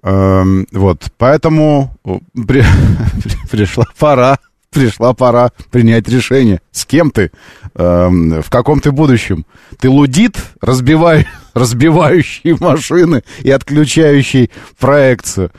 Эм, Вот, поэтому э, при- [LAUGHS] пришла пора, пришла пора принять решение, с кем ты, эм, в каком ты будущем. Ты лудит, разбивай, разбивающий [LAUGHS] машины и отключающий проекцию.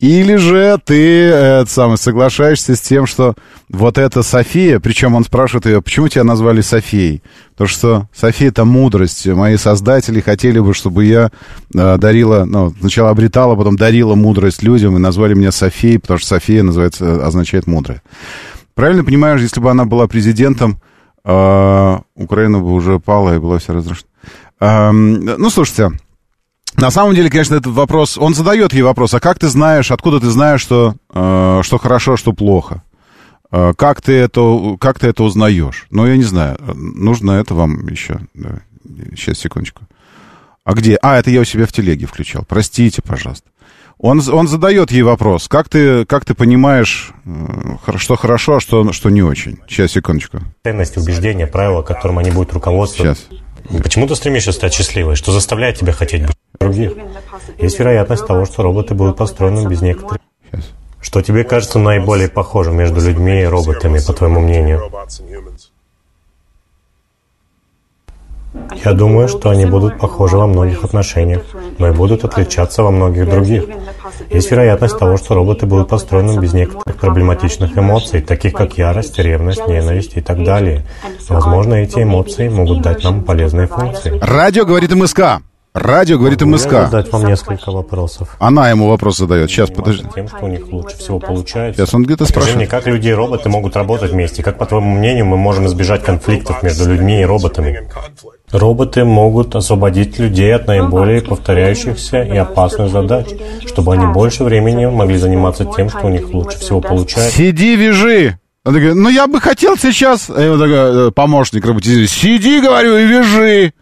Или же ты э, сам, соглашаешься с тем, что вот эта София, причем он спрашивает ее, почему тебя назвали Софией? Потому что София — это мудрость. Мои создатели хотели бы, чтобы я э, дарила, ну, сначала обретала, потом дарила мудрость людям, и назвали меня Софией, потому что София называется, означает мудрая. Правильно понимаешь, если бы она была президентом, э, Украина бы уже пала и была вся разрушена. Эм, ну, слушайте, на самом деле, конечно, этот вопрос, он задает ей вопрос, а как ты знаешь, откуда ты знаешь, что, э, что хорошо, что плохо? Э, Как ты, это, как ты это узнаешь? Ну, я не знаю, э, нужно это вам еще. Сейчас, секундочку. А где? А, это я у себя в телеге включал. Простите, пожалуйста. Он, он задает ей вопрос, как ты, как ты понимаешь, что хорошо, а что, что не очень? Сейчас, секундочку. Ценности, убеждения, правила, которым они будут руководствоваться. Почему ты стремишься стать счастливой? Что заставляет тебя хотеть быть других? Есть вероятность того, что роботы будут построены без некоторых... Что тебе кажется наиболее похожим между людьми и роботами, по твоему мнению? Я думаю, что они будут похожи во многих отношениях, но и будут отличаться во многих других. Есть вероятность того, что роботы будут построены без некоторых проблематичных эмоций, таких как ярость, ревность, ненависть и так далее. Возможно, эти эмоции могут дать нам полезные функции. Радио говорит МСК. Радио говорит Могу я МСК. задать вам несколько вопросов? Она ему вопрос задает. Сейчас, подожди. Тем, что у них лучше всего получается. Сейчас он где-то Скажи мне, спрашивает. как люди и роботы могут работать вместе? Как, по твоему мнению, мы можем избежать конфликтов между людьми и роботами? Роботы могут освободить людей от наиболее повторяющихся и опасных задач, чтобы они больше времени могли заниматься тем, что у них лучше всего получается. Сиди, вяжи. Он такой, ну я бы хотел сейчас, э, вот такой, э, помощник роботизирует, сиди, говорю, и вяжи.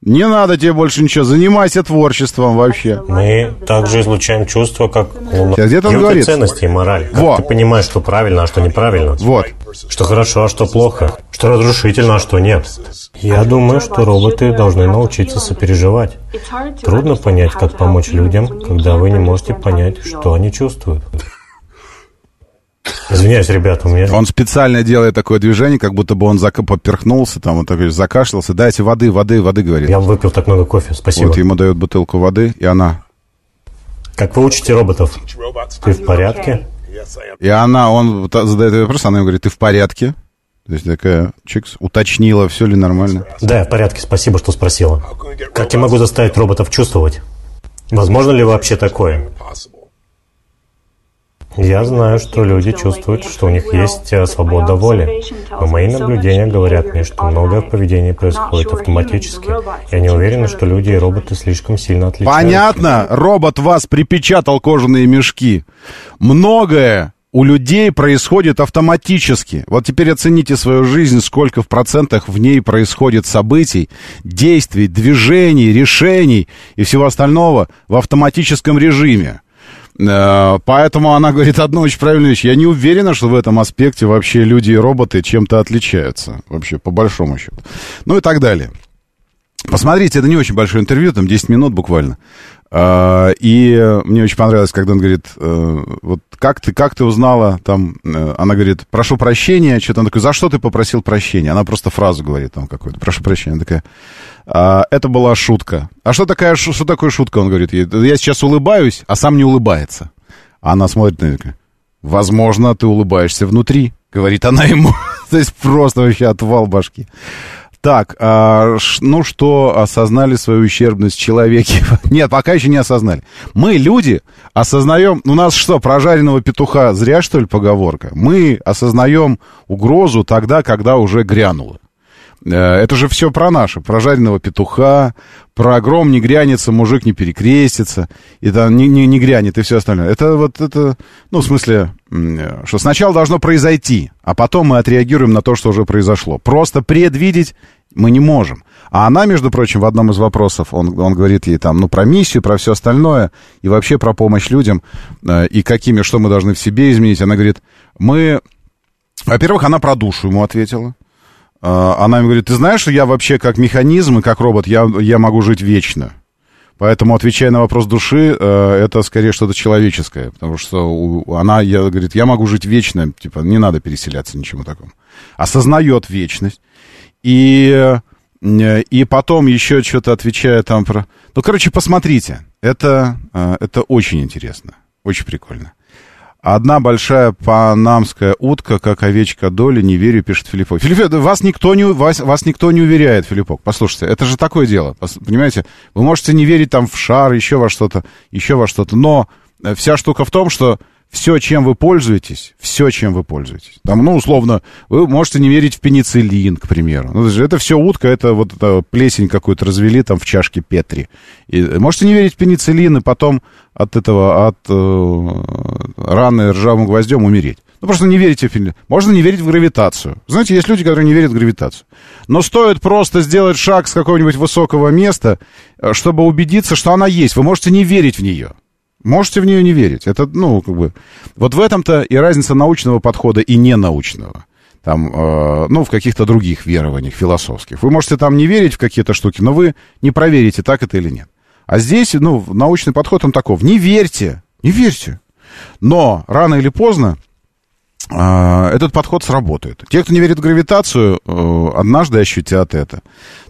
Не надо тебе больше ничего, занимайся творчеством вообще. Мы также излучаем чувства, как луна. Где-то он Дают говорит. ценности и мораль. Как ты понимаешь, что правильно, а что неправильно? Вот. Что хорошо, а что плохо? Что разрушительно, а что нет? Я думаю, что роботы должны научиться сопереживать. Трудно понять, как помочь людям, когда вы не можете понять, что они чувствуют. Извиняюсь, ребята, у меня... Он специально делает такое движение, как будто бы он зак- поперхнулся, там, вот такой, закашлялся. Дайте воды, воды, воды, говорит. Я выпил так много кофе, спасибо. Вот ему дают бутылку воды, и она... Как вы учите роботов? Ты в порядке? И она, он задает вопрос, она ему говорит, ты в порядке? То есть такая, чикс, уточнила, все ли нормально. Да, я в порядке, спасибо, что спросила. Как я могу заставить роботов чувствовать? Возможно ли вообще такое? Я знаю, что люди чувствуют, что у них есть э, свобода воли. Но мои наблюдения говорят мне, что многое в поведении происходит автоматически. Я не уверен, что люди и роботы слишком сильно отличаются. Понятно, робот вас припечатал кожаные мешки. Многое у людей происходит автоматически. Вот теперь оцените свою жизнь, сколько в процентах в ней происходит событий, действий, движений, решений и всего остального в автоматическом режиме. Э, Поэтому она говорит одну очень правильную вещь. Я не уверена, что в этом аспекте вообще люди и роботы чем-то отличаются. Вообще, по большому счету. Ну и так далее. Посмотрите, это не очень большое интервью, там 10 минут буквально. А, И мне очень понравилось, когда он говорит, э, вот как ты, как ты узнала, там, э, она говорит, прошу прощения, что-то он такой, за что ты попросил прощения? Она просто фразу говорит там какую-то, прошу прощения, она такая, «А, это была шутка. А что, такая, что такое шутка? Он говорит, я сейчас улыбаюсь, а сам не улыбается. А она смотрит на такая, возможно, ты улыбаешься внутри, говорит она ему. [LAUGHS] То есть просто вообще отвал башки. Так, а, ну что, осознали свою ущербность в человеке? [LAUGHS] Нет, пока еще не осознали. Мы, люди, осознаем... У нас что, прожаренного петуха зря, что ли, поговорка? Мы осознаем угрозу тогда, когда уже грянуло. Э, Это же все про наше, про жареного петуха, про гром не грянется, мужик не перекрестится, и там не, не, не грянет, и все остальное. Это вот это, ну, в смысле, э, что сначала должно произойти, а потом мы отреагируем на то, что уже произошло. Просто предвидеть мы не можем. А она, между прочим, в одном из вопросов, он, он говорит ей там, ну, про миссию, про все остальное, и вообще про помощь людям, э, и какими, что мы должны в себе изменить. Она говорит, мы... Во-первых, она про душу ему ответила. А, Она ему говорит, ты знаешь, что я вообще как механизм и как робот, я, я могу жить вечно. Поэтому, отвечая на вопрос души, э, это скорее что-то человеческое. Потому что она я, говорит, я могу жить вечно, типа, не надо переселяться, ничему такому. Осознает вечность. И, э, и потом еще что-то отвечая там про... Ну, короче, посмотрите. Это, э, это очень интересно. Очень прикольно. Одна большая панамская утка, как овечка доли, не верю, пишет. Филиппок, да вас никто не, вас, вас никто не уверяет, Филиппок. Послушайте, это же такое дело, понимаете? Вы можете не верить там в шар, еще во что-то, еще во что-то, но э, вся штука в том, что все, чем вы пользуетесь, все, чем вы пользуетесь. Там, ну, условно, вы можете не верить в пенициллин, к примеру. Ну, это все утка, это вот это плесень какую-то развели там в чашке Петри. И можете не верить в пенициллин, и потом от этого, от э, раны ржавым гвоздем умереть. Ну, просто не верите в пенициллин. Можно не верить в гравитацию. Знаете, есть люди, которые не верят в гравитацию. Но стоит просто сделать шаг с какого-нибудь высокого места, э, чтобы убедиться, что она есть. Вы можете не верить в нее. Можете в нее не верить. Это, ну, как бы... Вот в этом-то и разница научного подхода и ненаучного. Там, э, ну, в каких-то других верованиях философских. Вы можете там не верить в какие-то штуки, но вы не проверите, так это или нет. А здесь, ну, научный подход, он таков. Не верьте, не верьте. Но рано или поздно а, этот подход сработает. Те, кто не верит в гравитацию, э, однажды ощутят это.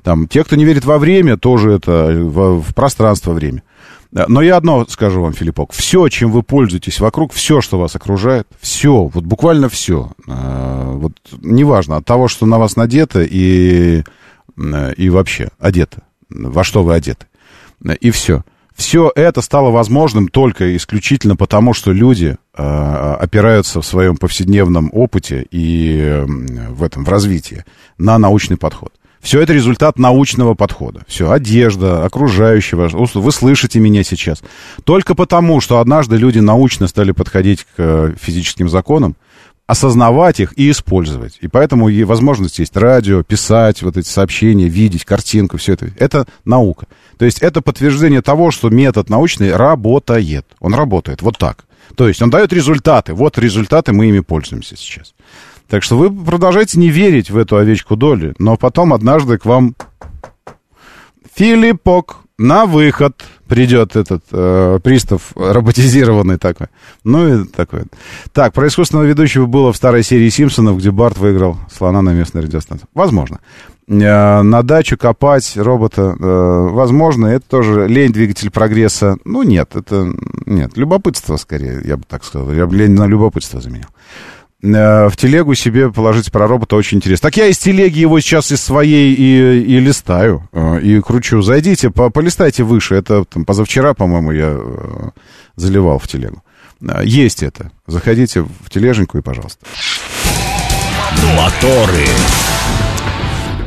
Там, те, кто не верит во время, тоже это, в, в пространство-время. Но я одно скажу вам, Филиппок. Все, чем вы пользуетесь вокруг, все, что вас окружает, все, вот буквально все. э, Вот неважно от того, что на вас надето и, и вообще одето, во что вы одеты. И все. Все это стало возможным только исключительно потому, что люди э, опираются в своем повседневном опыте и в этом, в развитии на научный подход. Все это результат научного подхода. Все, одежда, окружающего. Вы слышите меня сейчас. Только потому, что однажды люди научно стали подходить к э, физическим законам, осознавать их и использовать. И поэтому и возможность есть радио, писать вот эти сообщения, видеть картинку, все это. Это наука. То есть это подтверждение того, что метод научный работает. Он работает вот так. То есть он дает результаты. Вот результаты, мы ими пользуемся сейчас. Так что вы продолжаете не верить в эту овечку доли, но потом однажды к вам Филиппок, на выход придет этот э, пристав роботизированный такой. Ну и такой. Так, про искусственного ведущего было в старой серии Симпсонов, где Барт выиграл слона на местной радиостанции. Возможно. Э, на дачу копать робота, э, возможно, это тоже лень двигатель прогресса. Ну нет, это нет, любопытство скорее, я бы так сказал. Я бы лень на любопытство заменил в телегу себе положить про робота очень интересно. Так я из телеги его сейчас из своей и, и листаю, э, и кручу. Зайдите, по, полистайте выше. Это там, позавчера, по-моему, я э, заливал в телегу. Э, Есть это. Заходите в тележеньку и пожалуйста. Моторы.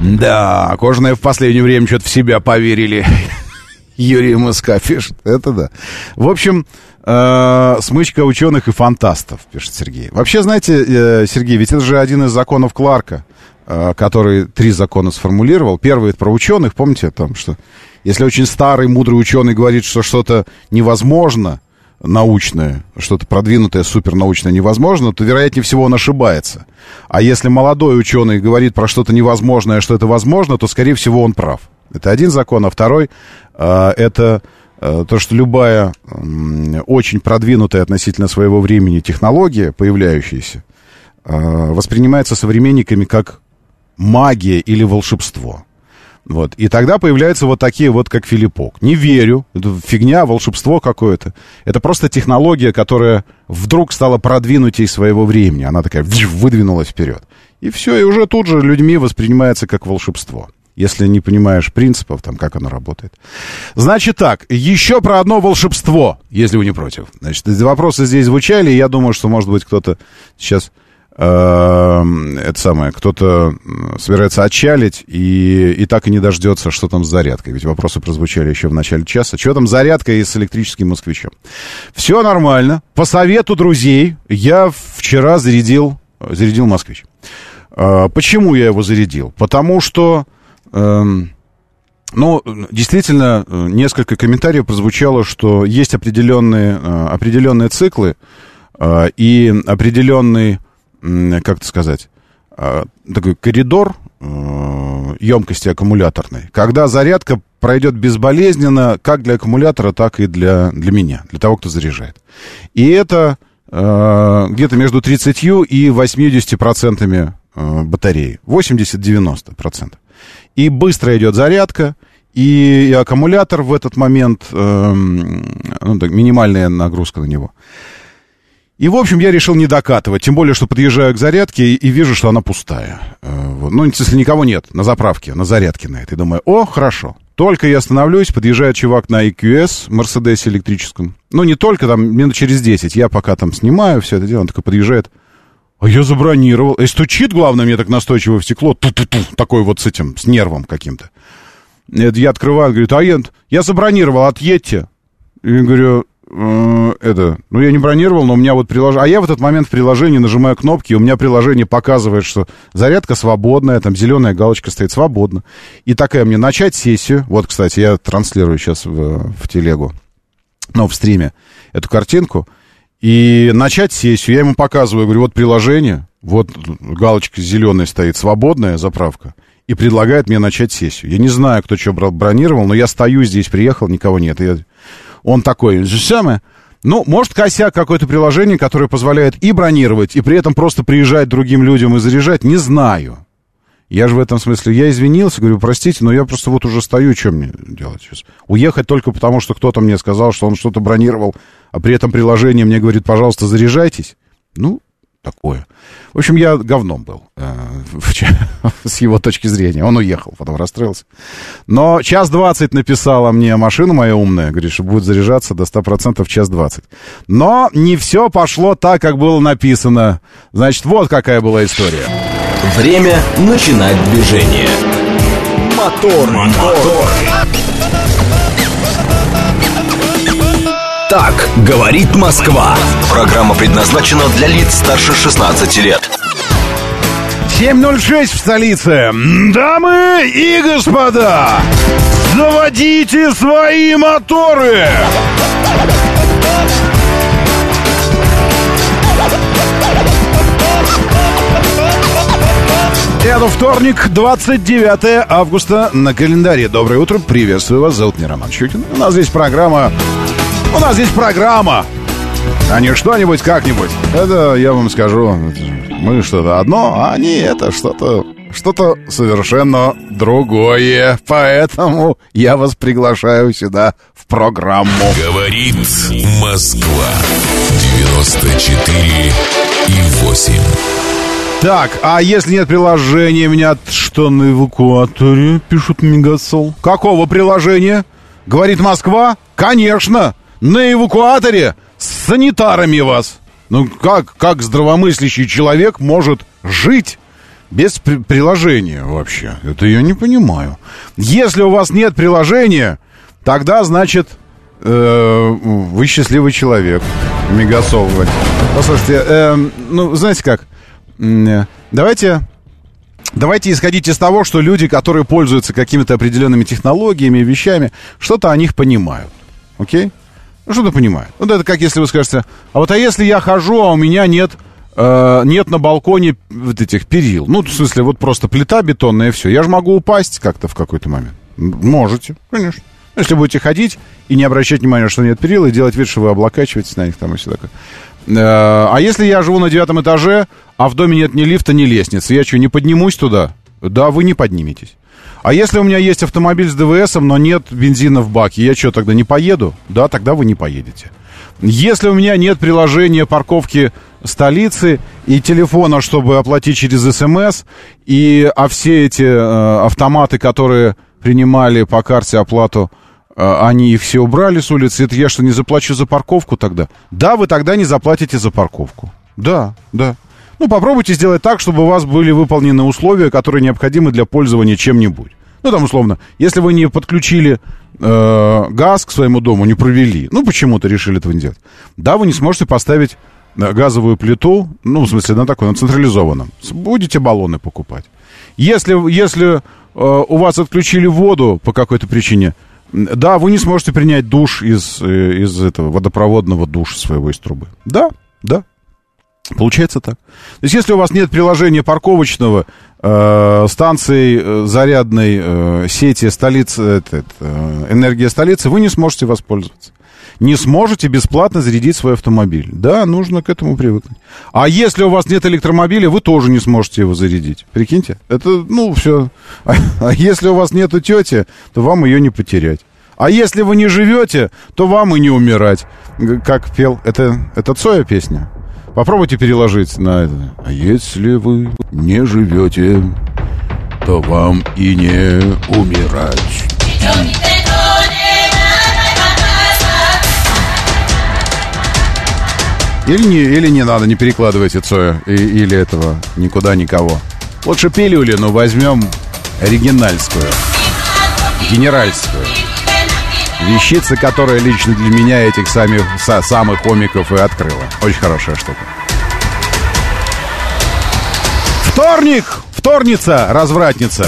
Да, кожаные в последнее время что-то в себя поверили. [LAUGHS] Юрий Моска пишет. Это да. В общем, э, смычка ученых и фантастов, пишет Сергей. Вообще, знаете, э, Сергей, ведь это же один из законов Кларка, э, который три закона сформулировал. Первый это про ученых, помните, там, что если очень старый, мудрый ученый говорит, что что-то невозможно, научное, что-то продвинутое, супернаучное невозможно, то, вероятнее всего, он ошибается. А если молодой ученый говорит про что-то невозможное, что это возможно, то, скорее всего, он прав. Это один закон, а второй это то, что любая э, очень продвинутая относительно своего времени технология, появляющаяся, э, воспринимается современниками как магия или волшебство. Вот. И тогда появляются вот такие вот, как Филиппок. Не верю, это фигня, волшебство какое-то. Это просто технология, которая вдруг стала продвинутей своего времени. Она такая выдвинулась вперед. И все, и уже тут же людьми воспринимается как волшебство. Если не понимаешь принципов, там, как оно работает. Значит так, еще про одно волшебство, если вы не против. Значит, вопросы здесь звучали, и я думаю, что, может быть, кто-то сейчас э, это самое, кто-то собирается отчалить и, и так и не дождется, что там с зарядкой. Ведь вопросы прозвучали еще в начале часа. Что там с зарядкой и с электрическим москвичом? Все нормально. По совету друзей я вчера зарядил, зарядил москвич. Э, почему я его зарядил? Потому что... Эм, ну, действительно, э, несколько комментариев прозвучало, что есть определенные, э, определенные циклы э, и определенный, как это сказать, такой коридор емкости аккумуляторной, когда зарядка пройдет безболезненно как для аккумулятора, так и для, для меня, для того, кто заряжает. И это где-то между 30 и 80 процентами батареи. 80-90 и быстро идет зарядка, и, аккумулятор в этот момент, э, ну, так, минимальная нагрузка на него. И, в общем, я решил не докатывать, тем более, что подъезжаю к зарядке и, и вижу, что она пустая. Э. Ну, если никого нет на заправке, на зарядке на этой. Думаю, о, хорошо. Только я остановлюсь, подъезжает чувак на EQS, Мерседесе электрическом. Ну, не только, там, минут через 10. Я пока там снимаю все это дело, он такой подъезжает. А я забронировал. И стучит, главное, мне так настойчиво в стекло. Ту-ту-ту, такой вот с этим, с нервом каким-то. Это я открываю, говорит, а я, я забронировал, отъедьте. И говорю, э, это, ну я не бронировал, но у меня вот приложение... А я в этот момент в приложении нажимаю кнопки, и у меня приложение показывает, что зарядка свободная, там зеленая галочка стоит, свободно. И такая мне, начать сессию. Вот, кстати, я транслирую сейчас в, в телегу, ну, в стриме эту картинку и начать сессию. Я ему показываю, говорю, вот приложение, вот галочка зеленая стоит, свободная заправка, и предлагает мне начать сессию. Я не знаю, кто что бронировал, но я стою здесь, приехал, никого нет. Я... Он такой, же самое. Ну, может, косяк какое-то приложение, которое позволяет и бронировать, и при этом просто приезжать другим людям и заряжать, не знаю. Я же в этом смысле, я извинился, говорю, простите, но я просто вот уже стою, что мне делать сейчас? Уехать только потому, что кто-то мне сказал, что он что-то бронировал, а при этом приложение мне говорит, пожалуйста, заряжайтесь. Ну, такое. В общем, я говном был э, [LAUGHS] с его точки зрения. Он уехал, потом расстроился. Но час двадцать написала мне машина моя умная, говорит, что будет заряжаться до 100% час двадцать. Но не все пошло так, как было написано. Значит, вот какая была история. Время начинать движение. Мотор, мотор. Так говорит Москва. Программа предназначена для лиц старше 16 лет. 7.06 в столице. Дамы и господа, заводите свои моторы! Это вторник, 29 августа на календаре. Доброе утро, приветствую вас, зовут меня Роман Щукин. У нас здесь программа... У нас здесь программа, а не что-нибудь как-нибудь. Это, я вам скажу, мы что-то одно, а они это что-то что-то совершенно другое. Поэтому я вас приглашаю сюда в программу. Говорит Москва 94 и 8. Так, а если нет приложения, меня что на эвакуаторе, пишут Мегасол. Какого приложения? Говорит Москва? Конечно, на эвакуаторе с санитарами вас. Ну как, как здравомыслящий человек может жить без при приложения вообще? Это я не понимаю. Если у вас нет приложения, тогда, значит, э, вы счастливый человек. Мегасол. Послушайте, э, ну, знаете как? Давайте Давайте исходить из того, что люди, которые пользуются какими-то определенными технологиями, вещами, что-то о них понимают. Окей? Ну, что-то понимают. Вот это как если вы скажете, а вот а если я хожу, а у меня нет, э, нет на балконе вот этих перил. Ну, в смысле, вот просто плита бетонная и все. Я же могу упасть как-то в какой-то момент. Можете, конечно. Если будете ходить и не обращать внимания, что нет перил, и делать вид, что вы облокачиваетесь на них там и все такое. Э, а если я живу на девятом этаже, а в доме нет ни лифта, ни лестницы, я что, не поднимусь туда? Да, вы не подниметесь. А если у меня есть автомобиль с ДВСом, но нет бензина в баке, я что, тогда не поеду? Да, тогда вы не поедете. Если у меня нет приложения парковки столицы, и телефона, чтобы оплатить через СМС, и, а все эти э, автоматы, которые принимали по карте оплату, э, они их все убрали с улицы, это я что, не заплачу за парковку тогда? Да, вы тогда не заплатите за парковку. Да, да. Ну, попробуйте сделать так, чтобы у вас были выполнены условия, которые необходимы для пользования чем-нибудь. Ну, там, условно, если вы не подключили э, газ к своему дому, не провели, ну, почему-то решили этого не делать, да, вы не сможете поставить э, газовую плиту, ну, в смысле, на такой, на централизованном. Будете баллоны покупать. Если, если э, у вас отключили воду по какой-то причине, да, вы не сможете принять душ из, э, из этого водопроводного душа своего из трубы. Да, да. Получается так. То есть, если у вас нет приложения парковочного, э, станции э, зарядной э, сети столицы, это, это, э, энергия столицы, вы не сможете воспользоваться. Не сможете бесплатно зарядить свой автомобиль. Да, нужно к этому привыкнуть. А если у вас нет электромобиля, вы тоже не сможете его зарядить. Прикиньте, это, ну, все. А, а если у вас нету тети, то вам ее не потерять. А если вы не живете, то вам и не умирать. Как пел, это, это Цоя песня? Попробуйте переложить на это. А если вы не живете, то вам и не умирать. Или не, или не надо, не перекладывайте Цоя и- или этого никуда никого. Лучше пилюли, но возьмем оригинальскую, генеральскую. Вещица, которая лично для меня этих самих, са- самых комиков и открыла. Очень хорошая штука. Вторник! Вторница, развратница.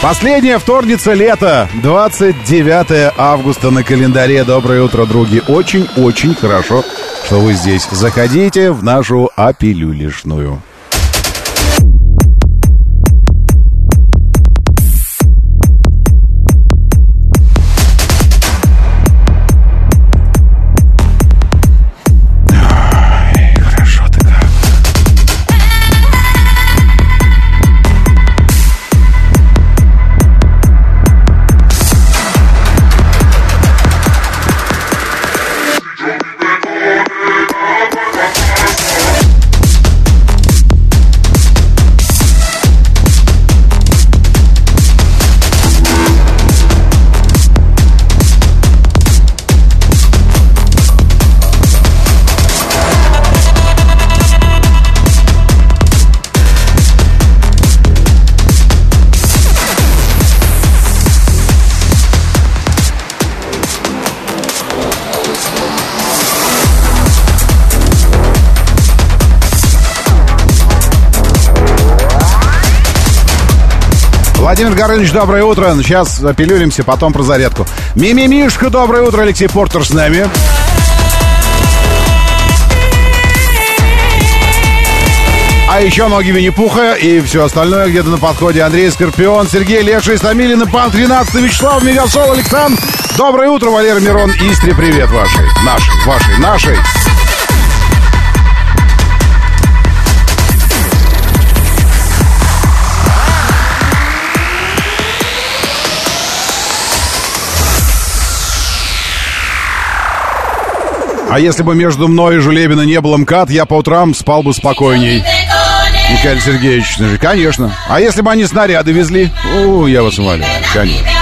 Последняя вторница лета, 29 августа на календаре. Доброе утро, други. Очень-очень хорошо, что вы здесь. Заходите в нашу апилюлишную. Владимир Горыныч, доброе утро. Сейчас апеллюримся, потом про зарядку. Мимимишка, доброе утро. Алексей Портер с нами. А еще ноги Винни-Пуха и все остальное где-то на подходе. Андрей Скорпион, Сергей Леша, Истамилин и Пан 13, Вячеслав Мегасол, Александр. Доброе утро, Валера Мирон, Истре, привет вашей, нашей, вашей, нашей. А если бы между мной и Жулебина не был МКАД, я по утрам спал бы спокойней. Михаил Сергеевич, конечно. А если бы они снаряды везли? О, я вас умоляю, конечно.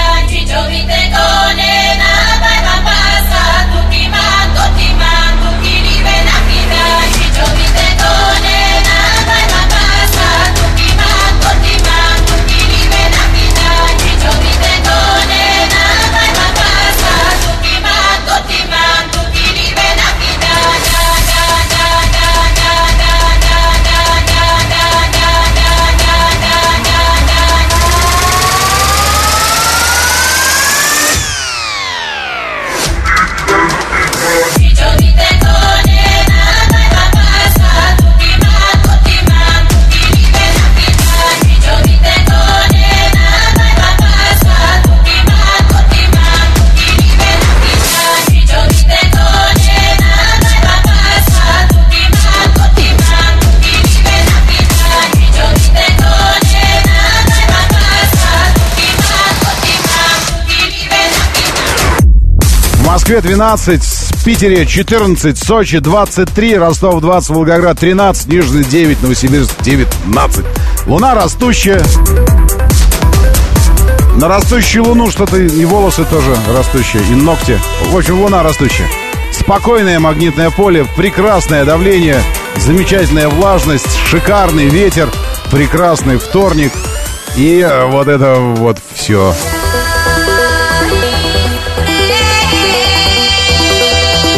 Москве 12, в Питере 14, Сочи 23, Ростов 20, Волгоград 13, Нижний 9, Новосибирск 19. Луна растущая. На растущую луну что-то и волосы тоже растущие, и ногти. В общем, луна растущая. Спокойное магнитное поле, прекрасное давление, замечательная влажность, шикарный ветер, прекрасный вторник. И вот это вот все.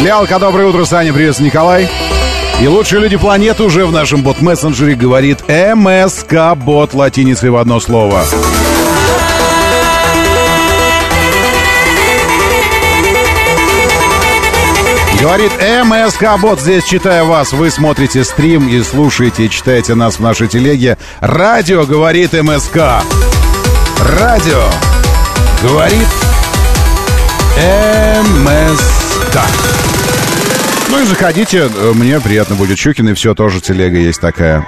Лялка, доброе утро, Саня, привет, Николай. И лучшие люди планеты уже в нашем бот-мессенджере говорит МСК-бот латиницей в одно слово. Говорит МСК Бот, здесь читаю вас. Вы смотрите стрим и слушаете, читаете нас в нашей телеге. Радио говорит МСК. Радио говорит МСК. Ну и заходите, мне приятно будет. Щукин и все, тоже телега есть такая.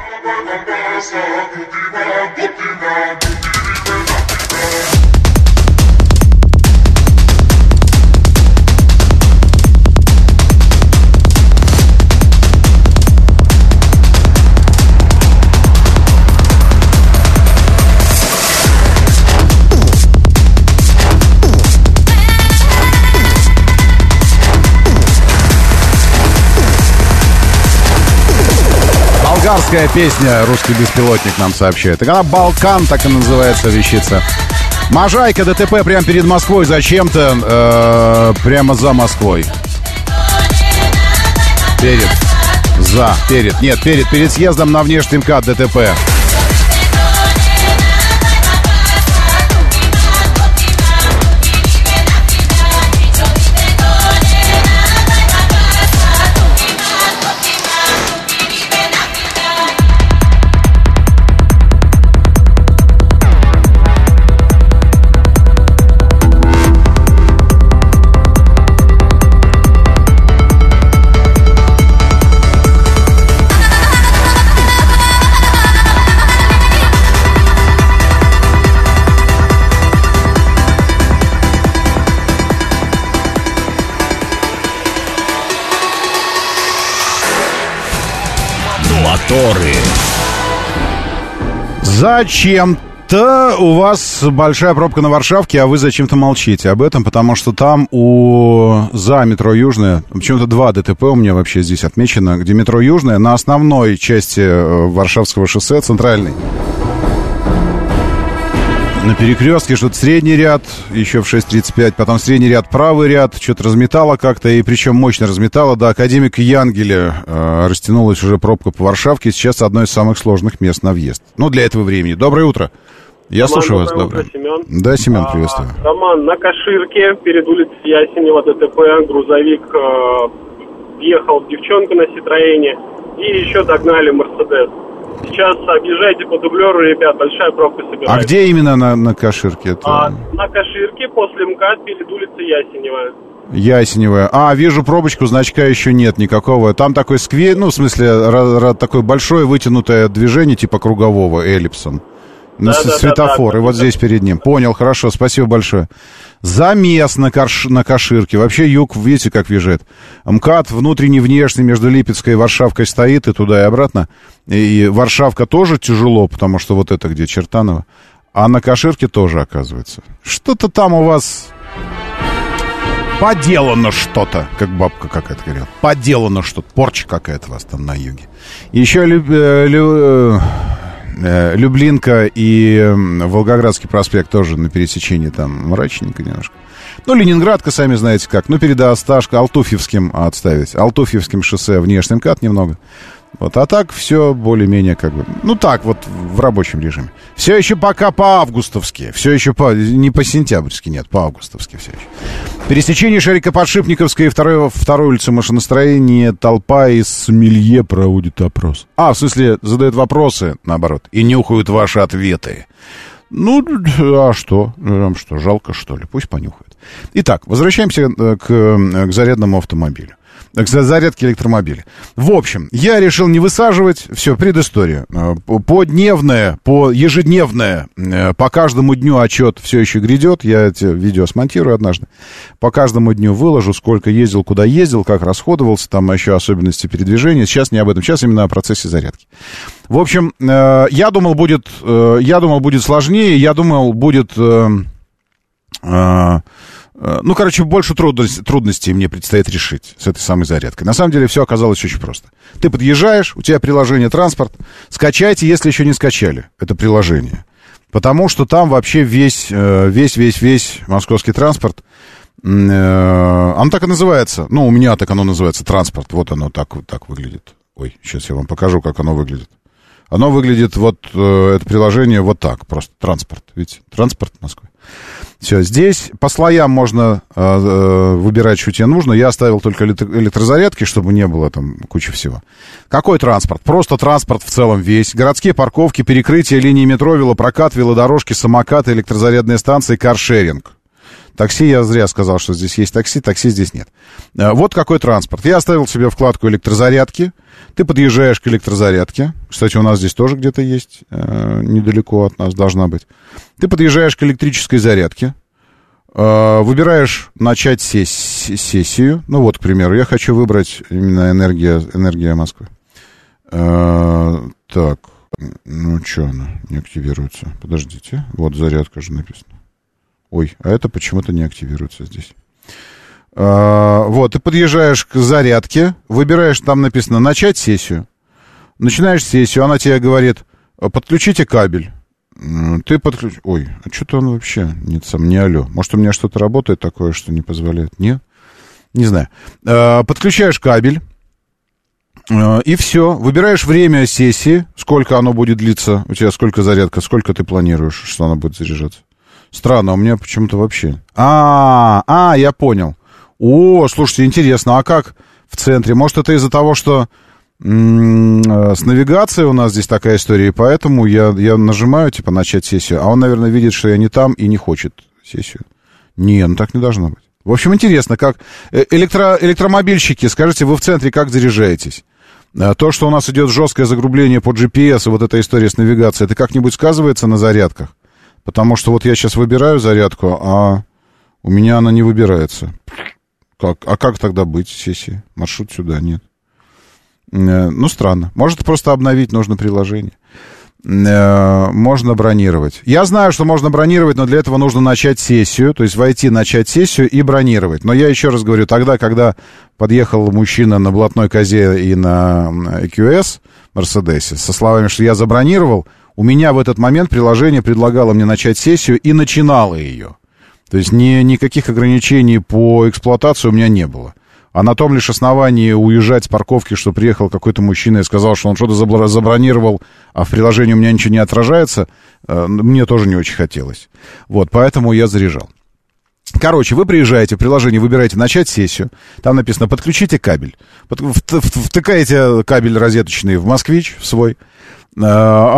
Болгарская песня «Русский беспилотник» нам сообщает. Она «Балкан», так и называется вещица. Можайка ДТП прямо перед Москвой зачем-то, э, прямо за Москвой. Перед. За. Перед. Нет, перед. Перед съездом на внешний МКАД ДТП. Зачем-то у вас большая пробка на Варшавке, а вы зачем-то молчите об этом, потому что там у за метро Южное, почему-то два ДТП у меня вообще здесь отмечено, где метро Южное на основной части э, Варшавского шоссе, центральной, на перекрестке что-то средний ряд, еще в 6.35, потом средний ряд, правый ряд, что-то разметало как-то, и причем мощно разметало. До Академика Янгеля э, растянулась уже пробка по Варшавке, сейчас одно из самых сложных мест на въезд. Ну, для этого времени. Доброе утро. Я Роман, слушаю вас. доброе утро. Семен. Да, Семен, А, приветствую. Роман, на Каширке перед улицей Ясенева ДТП грузовик э, въехал в девчонку на Ситроене и еще догнали Мерседес. Сейчас объезжайте по дублеру, ребят, большая пробка А собирается. где именно на, на Каширке? Это А на Каширке после МКАД перед улицей Ясенева. Ясеневая. А, вижу пробочку, значка еще нет никакого. Там такой сквер, ну, в смысле, ра- ра- такое большое вытянутое движение, типа кругового, эллипсом. На с- Да-да-да-да, светофор, и да, вот да. здесь перед ним. Понял, хорошо, спасибо большое. Замес на, Карш- на Каширке. Вообще юг, видите, как вяжет. МКАД внутренний, внешний между Липецкой и Варшавкой стоит, и туда, и обратно. И Варшавка тоже тяжело, потому что вот это где Чертаново. А на Каширке тоже, оказывается. Что-то там у вас Поделано что-то, как бабка какая-то говорила. Поделано что-то. Порча какая-то у вас там на юге. Еще Люб- э, Лю- э, Люблинка и Волгоградский проспект тоже на пересечении там мрачненько немножко. Ну, Ленинградка, сами знаете как. Ну, перед Осташко, Алтуфьевским отставить. Алтуфьевским шоссе внешний МКАД немного. Вот, а так все более-менее как бы, ну так вот в рабочем режиме. Все еще пока по-августовски, все еще по, не по-сентябрьски, нет, по-августовски все еще. Пересечение Шарика-Подшипниковской и второй, второй улицы машиностроения толпа из Смелье проводит опрос. А, в смысле, задают вопросы, наоборот, и нюхают ваши ответы. Ну, а что? Вам что, жалко, что ли? Пусть понюхают. Итак, возвращаемся э, к, э, к зарядному автомобилю. Зарядки электромобиля. В общем, я решил не высаживать. Все, предыстория. Э, Подневное, по ежедневное, э, по каждому дню отчет все еще грядет. Я эти видео смонтирую однажды. По каждому дню выложу, сколько ездил, куда ездил, как расходовался, там еще особенности передвижения. Сейчас не об этом, сейчас именно о процессе зарядки. В общем, э, я думал, будет, я думал, будет сложнее, я думал, будет... э, ну, короче, больше трудностей, трудностей мне предстоит решить с этой самой зарядкой. На самом деле все оказалось очень просто. Ты подъезжаешь, у тебя приложение «Транспорт». Скачайте, если еще не скачали это приложение. Потому что там вообще весь, э, весь, весь, весь московский транспорт, э, оно так и называется. Ну, у меня так оно называется, транспорт. Вот оно так, так выглядит. Ой, сейчас я вам покажу, как оно выглядит. Оно выглядит, вот, это приложение вот так, просто транспорт. Видите, транспорт Москвы. Все, здесь по слоям можно э, э, выбирать, что тебе нужно. Я оставил только электро- электрозарядки, чтобы не было там кучи всего. Какой транспорт? Просто транспорт в целом весь. Городские парковки, перекрытие линии метро, велопрокат, велодорожки, самокаты, электрозарядные станции, каршеринг. Такси, я зря сказал, что здесь есть такси, такси здесь нет. Э, Вот какой транспорт. Я оставил себе вкладку электрозарядки. Ты подъезжаешь к электрозарядке. Кстати, у нас здесь тоже где-то есть, э, недалеко от нас должна быть. Ты подъезжаешь к электрической зарядке. э, Выбираешь начать сес- сессию. Ну вот, к примеру, я хочу выбрать именно энергия, энергия Москвы. Э, Так, ну что она не активируется? Подождите. Вот зарядка же написано. Ой, а это почему-то не активируется здесь. А, вот, ты подъезжаешь к зарядке, выбираешь, там написано «начать сессию». Начинаешь сессию, она тебе говорит «подключите кабель». Ты подключ... Ой, а что-то он вообще нет, сам не алло. Может, у меня что-то работает такое, что не позволяет? Нет? Не знаю. А, Подключаешь кабель, а, и все. Выбираешь время сессии, сколько оно будет длиться, у тебя сколько зарядка, сколько ты планируешь, что она будет заряжаться. Странно, у меня почему-то вообще. А, а, я понял. О, слушайте, интересно, а как в центре? Может, это из-за того, что э, с навигацией у нас здесь такая история, и поэтому я, я нажимаю, типа, начать сессию, а он, наверное, видит, что я не там и не хочет сессию. Не, ну так не должно быть. В общем, интересно, как э, электро, электромобильщики, скажите, вы в центре как заряжаетесь? А То, что у нас идет жесткое загрубление по GPS и вот эта история с навигацией, это как-нибудь сказывается на зарядках? Потому что вот я сейчас выбираю зарядку, а у меня она не выбирается. Как? А как тогда быть сессии? Маршрут сюда нет. Э, Ну, странно. Может, просто обновить нужно приложение. Э, Можно бронировать. Я знаю, что можно бронировать, но для этого нужно начать сессию, то есть войти, начать сессию и бронировать. Но я еще раз говорю, тогда, когда подъехал мужчина на блатной козе и на EQS Мерседесе со словами, что я забронировал, у меня в этот момент приложение предлагало мне начать сессию и начинало ее. То есть ни, никаких ограничений по эксплуатации у меня не было. А на том лишь основании уезжать с парковки, что приехал какой-то мужчина и сказал, что он что-то забро- забронировал, а в приложении у меня ничего не отражается, э, мне тоже не очень хотелось. Вот, поэтому я заряжал. Короче, вы приезжаете в приложение, выбираете начать сессию. Там написано «подключите кабель». Втыкаете кабель розеточный в «Москвич», в свой. Э,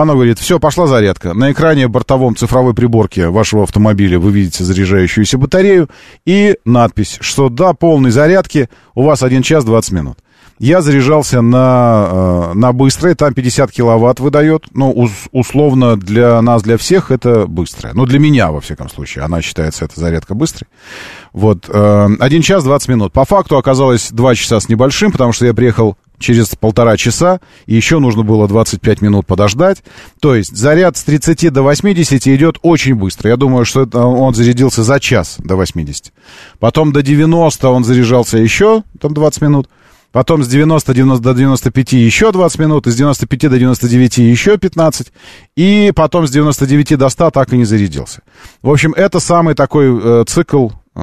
Она говорит, все, пошла зарядка. На экране бортовом цифровой приборки вашего автомобиля вы видите заряжающуюся батарею и надпись, что до полной зарядки у вас 1 час 20 минут. Я заряжался на, э, на быстрой, там 50 киловатт выдает. Ну, ус- условно для нас, для всех это быстрая. Ну, для меня, во всяком случае, она считается, эта зарядка быстрой. Вот, э, 1 час 20 минут. По факту оказалось 2 часа с небольшим, потому что я приехал через полтора часа, и еще нужно было 25 минут подождать. То есть заряд с 30 до 80 идет очень быстро. Я думаю, что это он зарядился за час до 80. Потом до 90 он заряжался еще, там 20 минут. Потом с 90, 90 до 95 еще 20 минут, и с 95 до 99 еще 15, и потом с 99 до 100 так и не зарядился. В общем, это самый такой э, цикл э,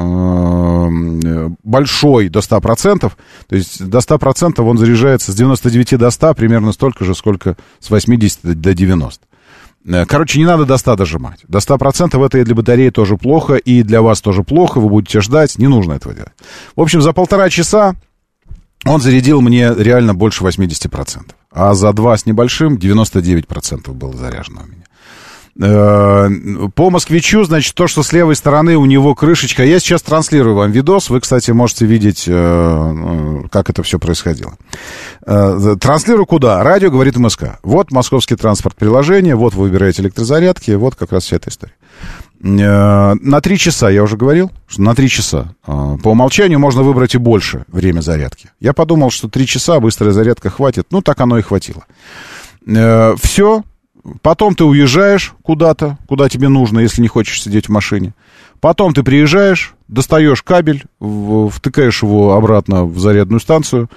большой до 100%, то есть до 100% он заряжается с 99 до 100 примерно столько же, сколько с 80 до 90. Э, Короче, не надо до 100 дожимать. До 100% это и для батареи тоже плохо, и для вас тоже плохо, вы будете ждать, не нужно этого делать. В общем, за полтора часа он зарядил мне реально больше 80%. А за два с небольшим 99% было заряжено у меня. Э, По москвичу, значит, то, что с левой стороны у него крышечка. Я сейчас транслирую вам видос. Вы, кстати, можете видеть, э, э, как это все происходило. Транслирую куда? Радио говорит МСК. Вот московский транспорт приложение, вот вы выбираете электрозарядки, вот как раз вся эта история. На три часа, я уже говорил, что на три часа. По умолчанию можно выбрать и больше время зарядки. Я подумал, что три часа быстрая зарядка хватит. Ну, так оно и хватило. Все, Потом ты уезжаешь куда-то, куда тебе нужно, если не хочешь сидеть в машине. Потом ты приезжаешь, достаешь кабель, втыкаешь его обратно в зарядную станцию.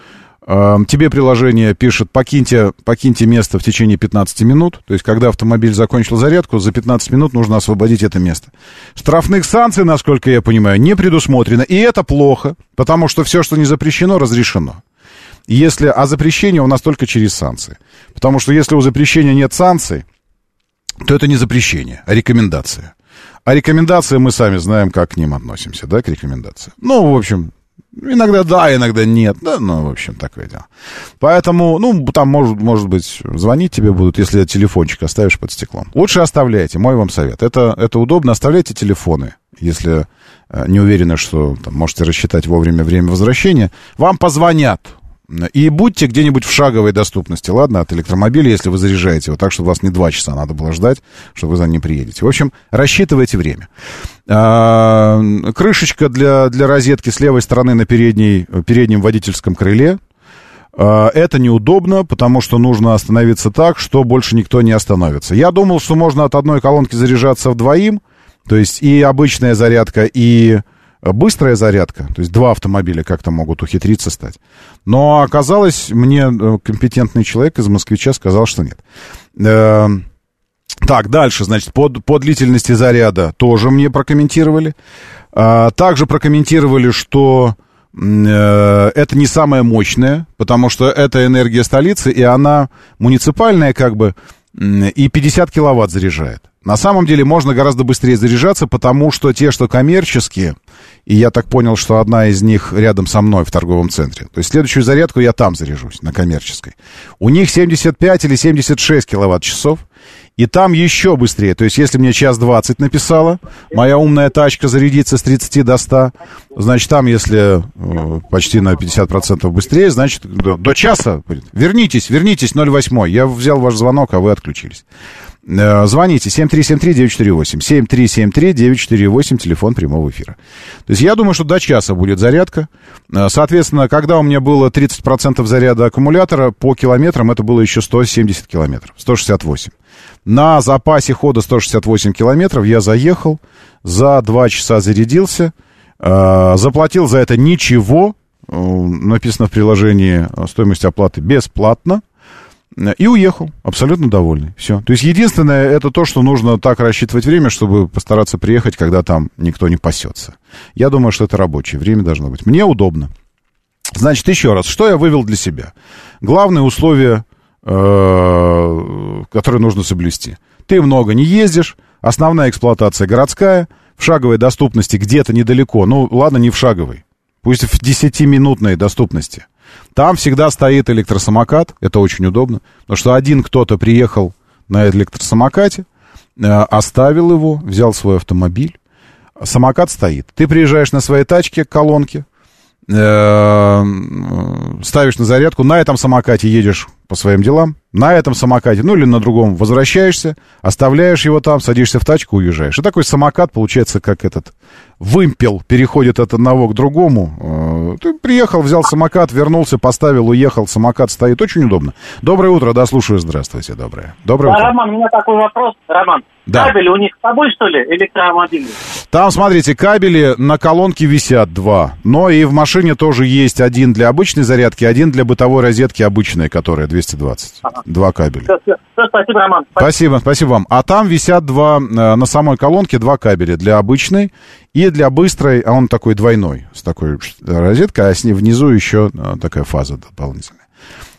Э, Тебе приложение пишет, покиньте, покиньте место в течение 15 минут. То есть, когда автомобиль закончил зарядку, за 15 минут нужно освободить это место. Штрафных санкций, насколько я понимаю, не предусмотрено. И это плохо, потому что все, что не запрещено, разрешено. Если, а запрещение у нас только через санкции. Потому что если у запрещения нет санкций, то это не запрещение, а рекомендация. А рекомендации мы сами знаем, как к ним относимся, да, к рекомендациям. Ну, в общем, иногда да, иногда нет, да, ну, в общем, такое дело. Поэтому, ну, там, может, может быть, звонить тебе будут, если телефончик оставишь под стеклом. Лучше оставляйте, мой вам совет. Это, это удобно, оставляйте телефоны, если э, не уверены, что там, можете рассчитать вовремя время возвращения. Вам позвонят, и будьте где-нибудь в шаговой доступности, ладно, от электромобиля, если вы заряжаете его так, чтобы вас не два часа надо было ждать, что вы за ним приедете. В общем, рассчитывайте время. А, крышечка для, для розетки с левой стороны на передней, переднем водительском крыле. А, Это неудобно, потому что нужно остановиться так, что больше никто не остановится. Я думал, что можно от одной колонки заряжаться вдвоим, то есть и обычная зарядка, и быстрая зарядка, то есть два автомобиля как-то могут ухитриться стать. Но оказалось, мне э, компетентный человек из москвича сказал, что нет. Э, Так, дальше, значит, по, по длительности заряда тоже мне прокомментировали. А, Также прокомментировали, что э, это не самое мощное, потому что это энергия столицы, и она муниципальная как бы, и 50 киловатт заряжает. На самом деле можно гораздо быстрее заряжаться, потому что те, что коммерческие, и я так понял, что одна из них рядом со мной в торговом центре. То есть следующую зарядку я там заряжусь, на коммерческой. У них 75 или 76 киловатт-часов, и там еще быстрее. То есть если мне час 20 написала, моя умная тачка зарядится с 30 до 100, значит там, если э, почти на 50% быстрее, значит до, до часа. Вернитесь, вернитесь, 08. Я взял ваш звонок, а вы отключились. Э, Звоните 7373-948. 7373-948, телефон прямого эфира. То есть я думаю, что до часа будет зарядка. Э, Соответственно, когда у меня было 30% заряда аккумулятора, по километрам это было еще 170 километров, 168. На запасе хода 168 километров я заехал, за 2 часа зарядился, э, заплатил за это ничего, написано в приложении стоимость оплаты бесплатно, и уехал, абсолютно довольный. Все. То есть единственное, это то, что нужно так рассчитывать время, чтобы постараться приехать, когда там никто не пасется. Я думаю, что это рабочее время должно быть. Мне удобно. Значит, еще раз, что я вывел для себя? Главное условие, э, которое нужно соблюсти. Ты много не ездишь, основная эксплуатация городская, в шаговой доступности где-то недалеко, ну ладно, не в шаговой, пусть в 10-минутной доступности. Там всегда стоит электросамокат, это очень удобно, потому что один кто-то приехал на электросамокате, э, оставил его, взял свой автомобиль, самокат стоит. Ты приезжаешь на своей тачке к колонке, э, ставишь на зарядку, на этом самокате едешь по своим делам, на этом самокате, ну или на другом, возвращаешься, оставляешь его там, садишься в тачку, уезжаешь. И такой самокат получается как этот вымпел, переходит от одного к другому. Э, Ты приехал, взял самокат, вернулся, поставил, уехал, самокат стоит. Очень удобно. Доброе утро, да, слушаю, здравствуйте, доброе. Доброе А, утро. Роман, у меня такой вопрос. Роман, Да. кабели у них с собой, что ли, электромобильные? Там, смотрите, кабели на колонке висят два. Но и в машине тоже есть один для обычной зарядки, один для бытовой розетки обычной, которая 220. Два кабеля. Всё, всё, всё, спасибо, Роман. Спасибо, спасибо вам. А там висят два, э, на самой колонке два кабеля для обычной и для быстрой, а он такой двойной, с такой розеткой, а с ней внизу еще э, такая фаза дополнительная.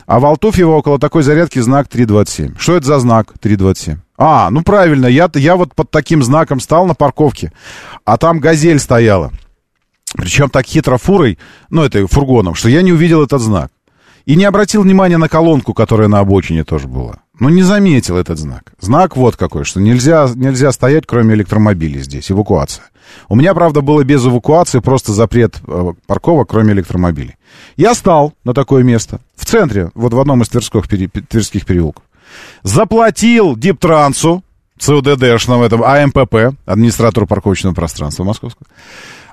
А в Алтуфьево около такой зарядки знак 327. Что это за знак 327? А, ну правильно, я, я вот под таким знаком стал на парковке, а там газель стояла. Причем так хитро фурой, ну это фургоном, что я не увидел этот знак. И не обратил внимания на колонку, которая на обочине тоже была. Ну, не заметил этот знак. Знак вот какой, что нельзя, нельзя стоять, кроме электромобилей здесь, эвакуация. У меня, правда, было без эвакуации, просто запрет э, парковок, кроме электромобилей. Я стал на такое место, в центре, вот в одном из тверских, пере- тверских переулков. Заплатил Диптрансу, ЦУДДшному, этом АМПП, администратору парковочного пространства московского.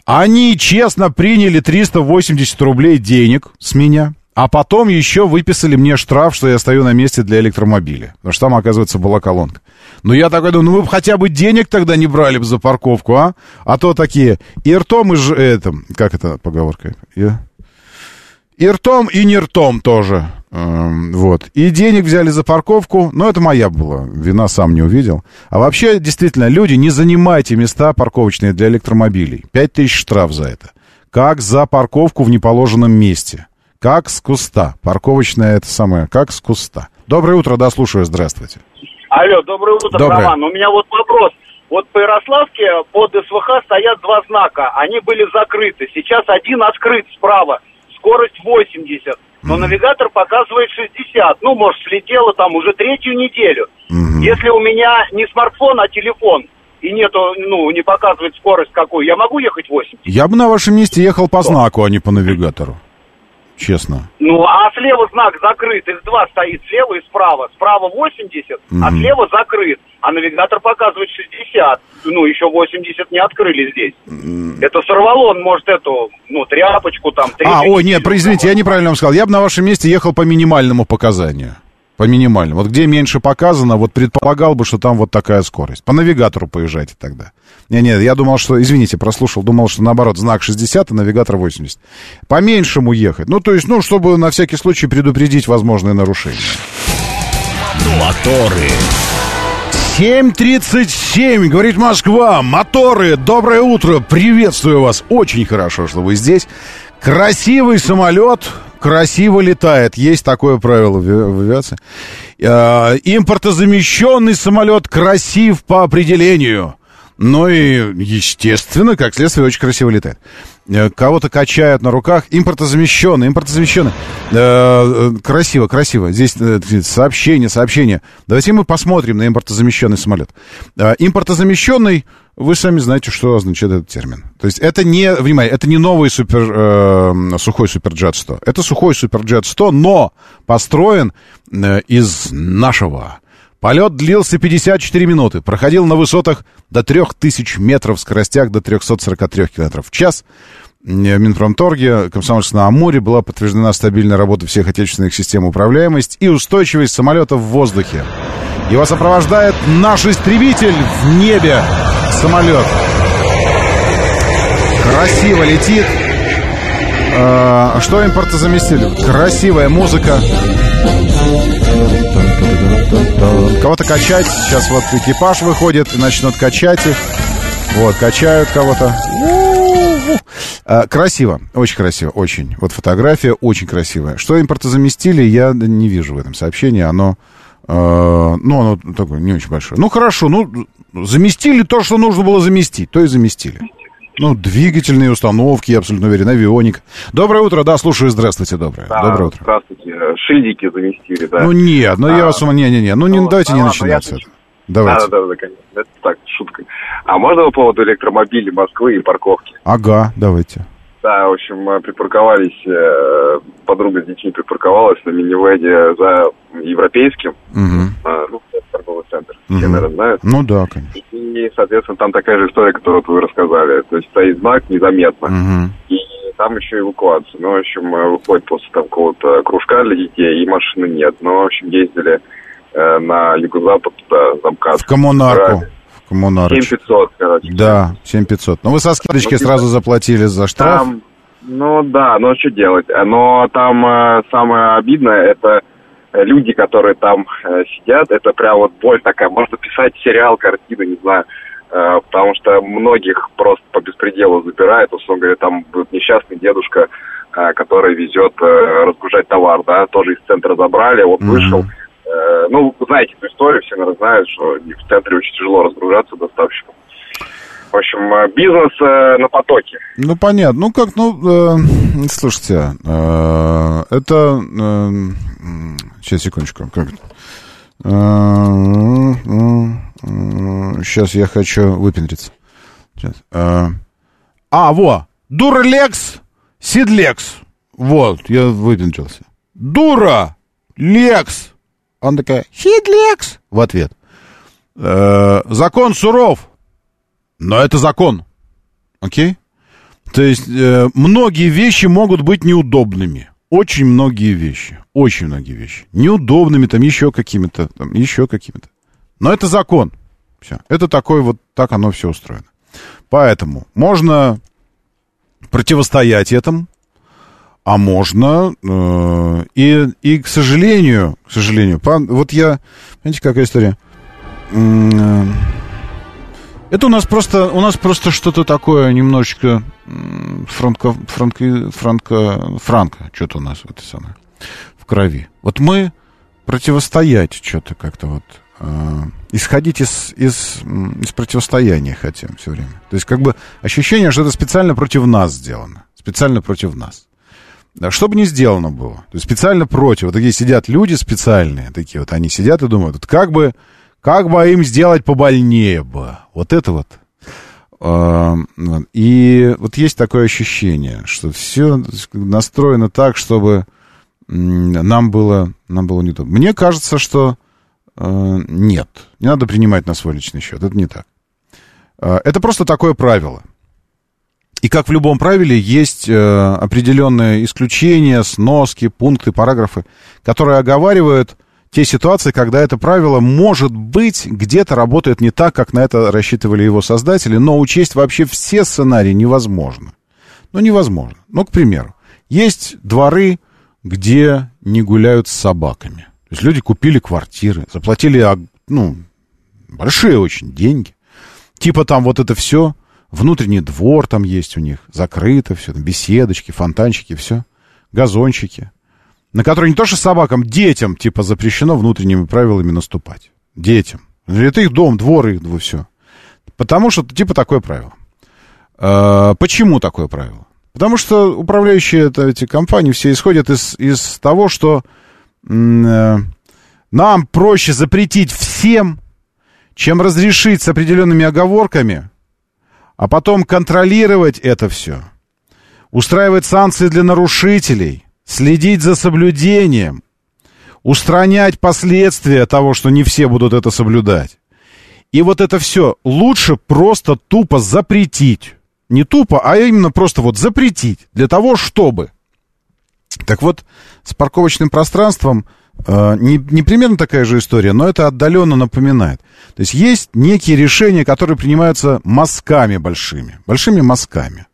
Они честно приняли 380 рублей денег с меня, а потом еще выписали мне штраф, что я стою на месте для электромобиля. Потому что там, оказывается, была колонка. Ну, я такой думаю, ну вы бы хотя бы денег тогда не брали бы за парковку, а? А то такие, и ртом, и ж... Это, как это поговорка? И, и ртом, и не ртом тоже. Эм, вот. И денег взяли за парковку, но это моя была, вина сам не увидел. А вообще, действительно, люди, не занимайте места парковочные для электромобилей. Пять тысяч штраф за это. Как за парковку в неположенном месте. Как с куста. Парковочная это самое, как с куста. Доброе утро, да, слушаю, здравствуйте. Алло, доброе утро, Доброе. Роман. У меня вот вопрос. Вот по Ярославке под СВХ стоят два знака. Они были закрыты. Сейчас один открыт справа. Скорость 80. Но навигатор показывает 60. Ну, может, слетело там уже третью неделю. Если у меня не смартфон, а телефон, и нету, ну, не показывает скорость какую, я могу ехать 80? Я бы на вашем месте ехал по знаку, а не по навигатору. Честно. Ну, а слева знак закрыт, X2 стоит слева и справа. Справа 80, а Мгм. слева закрыт. А навигатор показывает 60. Ну, еще 80 не открыли здесь. Это сорвало, он может эту, ну, тряпочку там. А, ой, нет, извините, я неправильно вам сказал. Я бы на вашем месте ехал по минимальному показанию. По минимальному. Вот где меньше показано, вот предполагал бы, что там вот такая скорость. По навигатору поезжайте тогда. Не-не, я думал, что, извините, прослушал, думал, что наоборот, знак 60, а навигатор 80. По меньшему ехать. Ну, то есть, ну, чтобы на всякий случай предупредить возможные нарушения. Моторы. 7.37, говорит Москва, моторы, доброе утро, приветствую вас, очень хорошо, что вы здесь. Красивый самолет, красиво летает, есть такое правило в авиации. Э, Импортозамещенный самолет красив по определению. Ну и, естественно, как следствие, очень красиво летает. Э, Кого-то качают на руках. Импортозамещенный, импортозамещенный. Э, э, красиво, красиво. Здесь сообщение, сообщение. Давайте мы посмотрим на импортозамещенный самолет. Импортозамещенный, вы сами знаете, что означает этот термин. То есть это не, внимание, это не новый супер, э, сухой суперджет 100. Это сухой суперджет 100, но построен э, из нашего. Полет длился 54 минуты, проходил на высотах до 3000 метров, скоростях до 343 километров в час. Э, В Минпромторге, Комсомольск на Амуре была подтверждена стабильная работа всех отечественных систем управляемость и устойчивость самолета в воздухе. Его сопровождает наш истребитель в небе. Самолет. Красиво летит. Э, Что импортозаместили? Красивая музыка. Кого-то качать. Сейчас вот экипаж выходит и начнут качать их. Вот, качают кого-то. А, Красиво, очень красиво, очень. Вот фотография очень красивая. Что импортозаместили, я не вижу в этом сообщении. Оно, э, ну, оно такое не очень большое. Ну, хорошо, ну, заместили то, что нужно было заместить, то и заместили. Ну, двигательные установки, я абсолютно уверен, авионик. Доброе утро, да, слушаю, здравствуйте, доброе. Да, Доброе утро. Здравствуйте. Шильдики заместили, да. Ну, нет, ну, я А, вас ума... Не-не-не, ну, не, ну, давайте не ладно, начинать с я этого. Давайте. Да, да, да, конечно. Это так, шутка. А можно по поводу электромобилей Москвы и парковки? Ага, давайте. Да, в общем, мы припарковались, э, подруга с детьми припарковалась на минивэде за европейским, а, ну, торговый центр, все, Мгм. наверное, знают. Ну, да, конечно. И, соответственно, там такая же история, которую вот вы рассказали. То есть стоит знак незаметно. Мгм. И там еще эвакуация. Ну, в общем, э, выходит после там какого-то кружка для детей, и машины нет. Но, в общем, ездили э, на юго-запад, туда, замкат. В коммунарку. В коммунарочку. 7500, короче. Да, 7500. Ну, вы со скидочки Ну, сразу заплатили за штраф. Там, ну да, ну что делать? Но там э, самое обидное, это э, люди, которые там э, сидят, это прям вот боль такая. Можно писать сериал, картину, не знаю. Э, потому что многих просто по беспределу забирают. Условно говоря, там будет несчастный дедушка, э, который везет э, разгружать товар, да, тоже из центра забрали, вот вышел. Э, ну, вы знаете эту историю, все, наверное, знают, что в центре очень тяжело разгружаться доставщикам. В общем, э, бизнес э, на потоке. Ну, понятно. Ну, как, ну, э, слушайте, э, это... э, сейчас, секундочку. Как, Сейчас я хочу выпендриться. Сейчас. А, а, во! Дурлекс, Сидлекс. Вот, я выпендрился. Дура! Лекс! Он такая, Сидлекс! В ответ. Э, закон суров, но это закон. Окей? То есть э, многие вещи могут быть неудобными. Очень многие вещи. Очень многие вещи. Неудобными, там еще какими-то, там еще какими-то. Но это закон. Все. Это такой вот, так оно все устроено. Поэтому можно противостоять этому, а можно э, и, и, к сожалению, к сожалению, вот я, знаете, какая история? Э, это у нас просто, у нас просто что-то такое немножечко франко, франко, франко, франко, что-то у нас в этой самой, в крови. Вот мы противостоять что-то как-то вот, э, исходить из, из, из противостояния хотим все время. То есть как бы ощущение, что это специально против нас сделано, специально против нас. Да, что бы ни сделано было. То есть специально против. Вот такие сидят люди специальные, такие вот, они сидят и думают, вот как бы, как бы им сделать побольнее бы. Вот это вот. А, и вот есть такое ощущение, что все настроено так, чтобы нам было, нам было не то. Мне кажется, что э, нет, не надо принимать на свой личный счет. Это не так. А, это просто такое правило. И как в любом правиле, есть э, определенные исключения, сноски, пункты, параграфы, которые оговаривают те ситуации, когда это правило, может быть, где-то работает не так, как на это рассчитывали его создатели, но учесть вообще все сценарии невозможно. Ну, невозможно. Ну, к примеру, есть дворы, где не гуляют с собаками. То есть люди купили квартиры, заплатили, ну, большие очень деньги. Типа там вот это все Внутренний двор там есть у них, закрыто все, там беседочки, фонтанчики, все, газончики, на которые не то что собакам, детям, типа, запрещено внутренними правилами наступать. Детям. Это их дом, двор их, все. Потому что, типа, такое правило. А, почему такое правило? Потому что управляющие это, эти компании все исходят из, из того, что э, нам проще запретить всем, чем разрешить с определенными оговорками а потом контролировать это все, устраивать санкции для нарушителей, следить за соблюдением, устранять последствия того, что не все будут это соблюдать. И вот это все лучше просто тупо запретить. Не тупо, а именно просто вот запретить. Для того, чтобы. Так вот, с парковочным пространством не, не примерно такая же история, но это отдаленно напоминает. То есть есть некие решения, которые принимаются мазками большими, большими мазками.